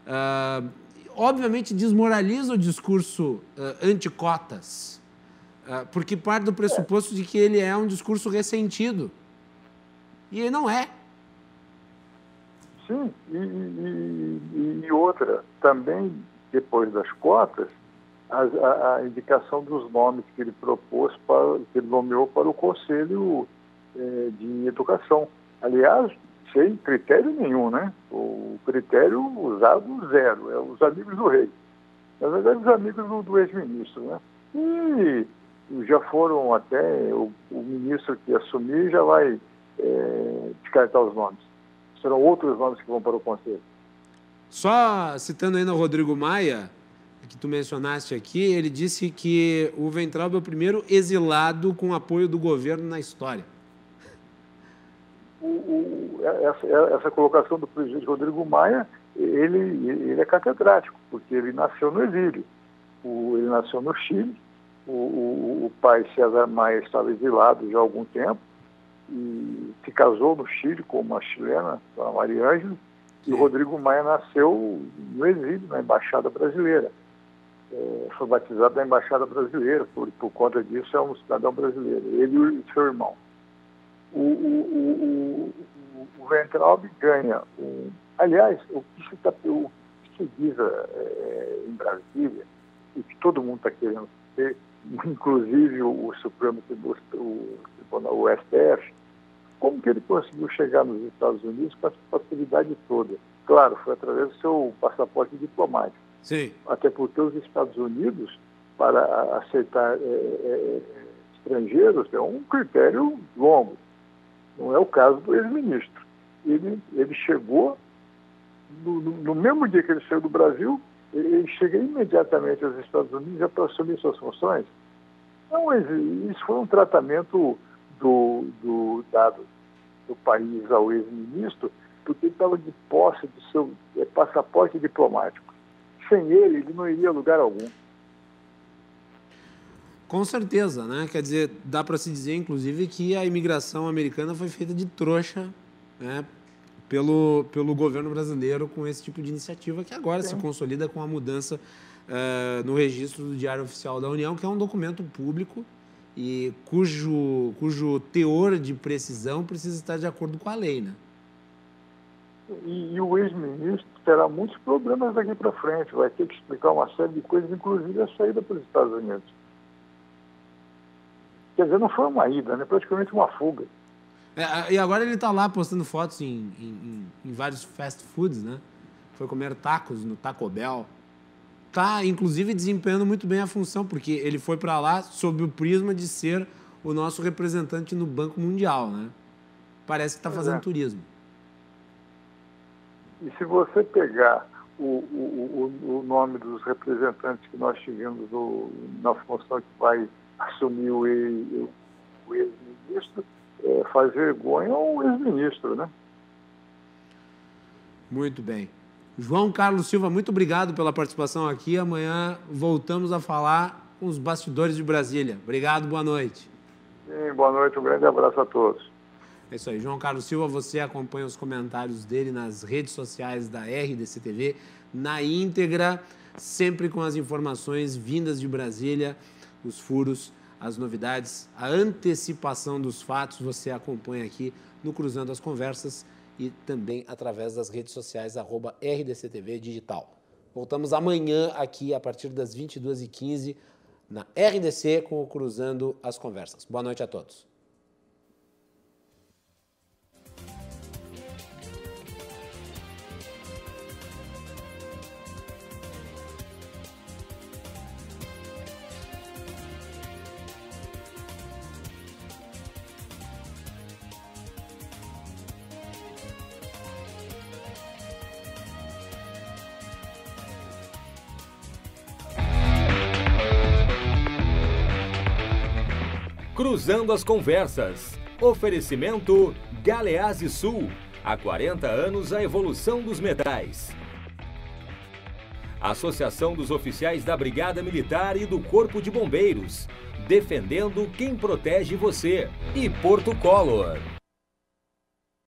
Uh, obviamente, desmoraliza o discurso uh, anticotas, uh, porque parte do pressuposto de que ele é um discurso ressentido. E ele não é. Sim, e, e, e outra, também depois das cotas, a, a, a, indicação dos nomes que ele propôs, para, que ele nomeou para o Conselho é, de Educação. Aliás, sem critério nenhum, né? O critério usado zero, é os amigos do rei. Na verdade, os amigos do, do ex-ministro, né? E já foram até, o, o, ministro que assumir já vai é, descartar os nomes. Serão outros nomes que vão para o Conselho. Só citando ainda o Rodrigo Maia, que tu mencionaste aqui, ele disse que o Ventral é o primeiro exilado com apoio do governo na história. O, o, essa, essa, colocação do presidente Rodrigo Maia, ele, ele é catedrático, porque ele nasceu no exílio. O, ele nasceu no Chile, o, o, pai César Maia estava exilado já há algum tempo, e se casou no Chile com uma chilena, a Maria Ângela, e o Rodrigo Maia nasceu no exílio, na Embaixada Brasileira é, foi batizado na Embaixada Brasileira, por, por conta disso é um cidadão brasileiro, ele e seu irmão. O, o, o, o ganha, um, aliás, o que se, tá, o que se diz é, em Brasília, e que todo mundo está querendo ter, inclusive o, Supremo Tribunal, o, o STF, como que ele conseguiu chegar nos Estados Unidos com essa facilidade toda? Claro, foi através do seu passaporte diplomático. Sim. Até porque os Estados Unidos, para aceitar é, é, estrangeiros, é um critério longo. Não é o caso do ex-ministro. Ele, ele chegou, no, no, mesmo dia que ele saiu do Brasil, ele chega imediatamente aos Estados Unidos já para assumir suas funções. Não, isso foi um tratamento do, do dado do país ao ex-ministro, porque ele estava de posse do seu é, passaporte diplomático sem ele, ele não iria a lugar algum. Com certeza, né? Quer dizer, dá para se dizer, inclusive, que a imigração americana foi feita de trouxa, né? Pelo, pelo governo brasileiro com esse tipo de iniciativa que agora Sim. se consolida com a mudança uh, no registro do Diário Oficial da União, que é um documento público e cujo, cujo teor de precisão precisa estar de acordo com a lei, né? E, e o ex-ministro terá muitos problemas daqui para frente, vai ter que explicar uma série de coisas, inclusive a saída para os Estados Unidos. Quer dizer, não foi uma ida, né? praticamente uma fuga. É, e agora ele está lá postando fotos em, em, em, vários fast foods, né? Foi comer tacos no Taco Bell. Tá, inclusive, desempenhando muito bem a função, porque ele foi para lá sob o prisma de ser o nosso representante no Banco Mundial, né? Parece que está fazendo é. turismo. E se você pegar o, o, o, nome dos representantes que nós tivemos no, na função que vai assumir o, ex-ministro, é, faz vergonha ao ex-ministro, né? Muito bem. João Carlos Silva, muito obrigado pela participação aqui. Amanhã voltamos a falar com os bastidores de Brasília. Obrigado, boa noite. Sim, boa noite, um grande abraço a todos. É isso aí. João Carlos Silva, você acompanha os comentários dele nas redes sociais da RDC TV, na íntegra, sempre com as informações vindas de Brasília, os furos, as novidades, a antecipação dos fatos, você acompanha aqui no Cruzando as Conversas e também através das redes sociais, arroba RDCTV Digital. Voltamos amanhã aqui a partir das 22h15 na RDC com o Cruzando as Conversas. Boa noite a todos. Cruzando as Conversas. Oferecimento Galeazzi Sul. Há 40 anos a evolução dos metais. Associação dos Oficiais da Brigada Militar e do Corpo de Bombeiros. Defendendo quem protege você. E Porto Color.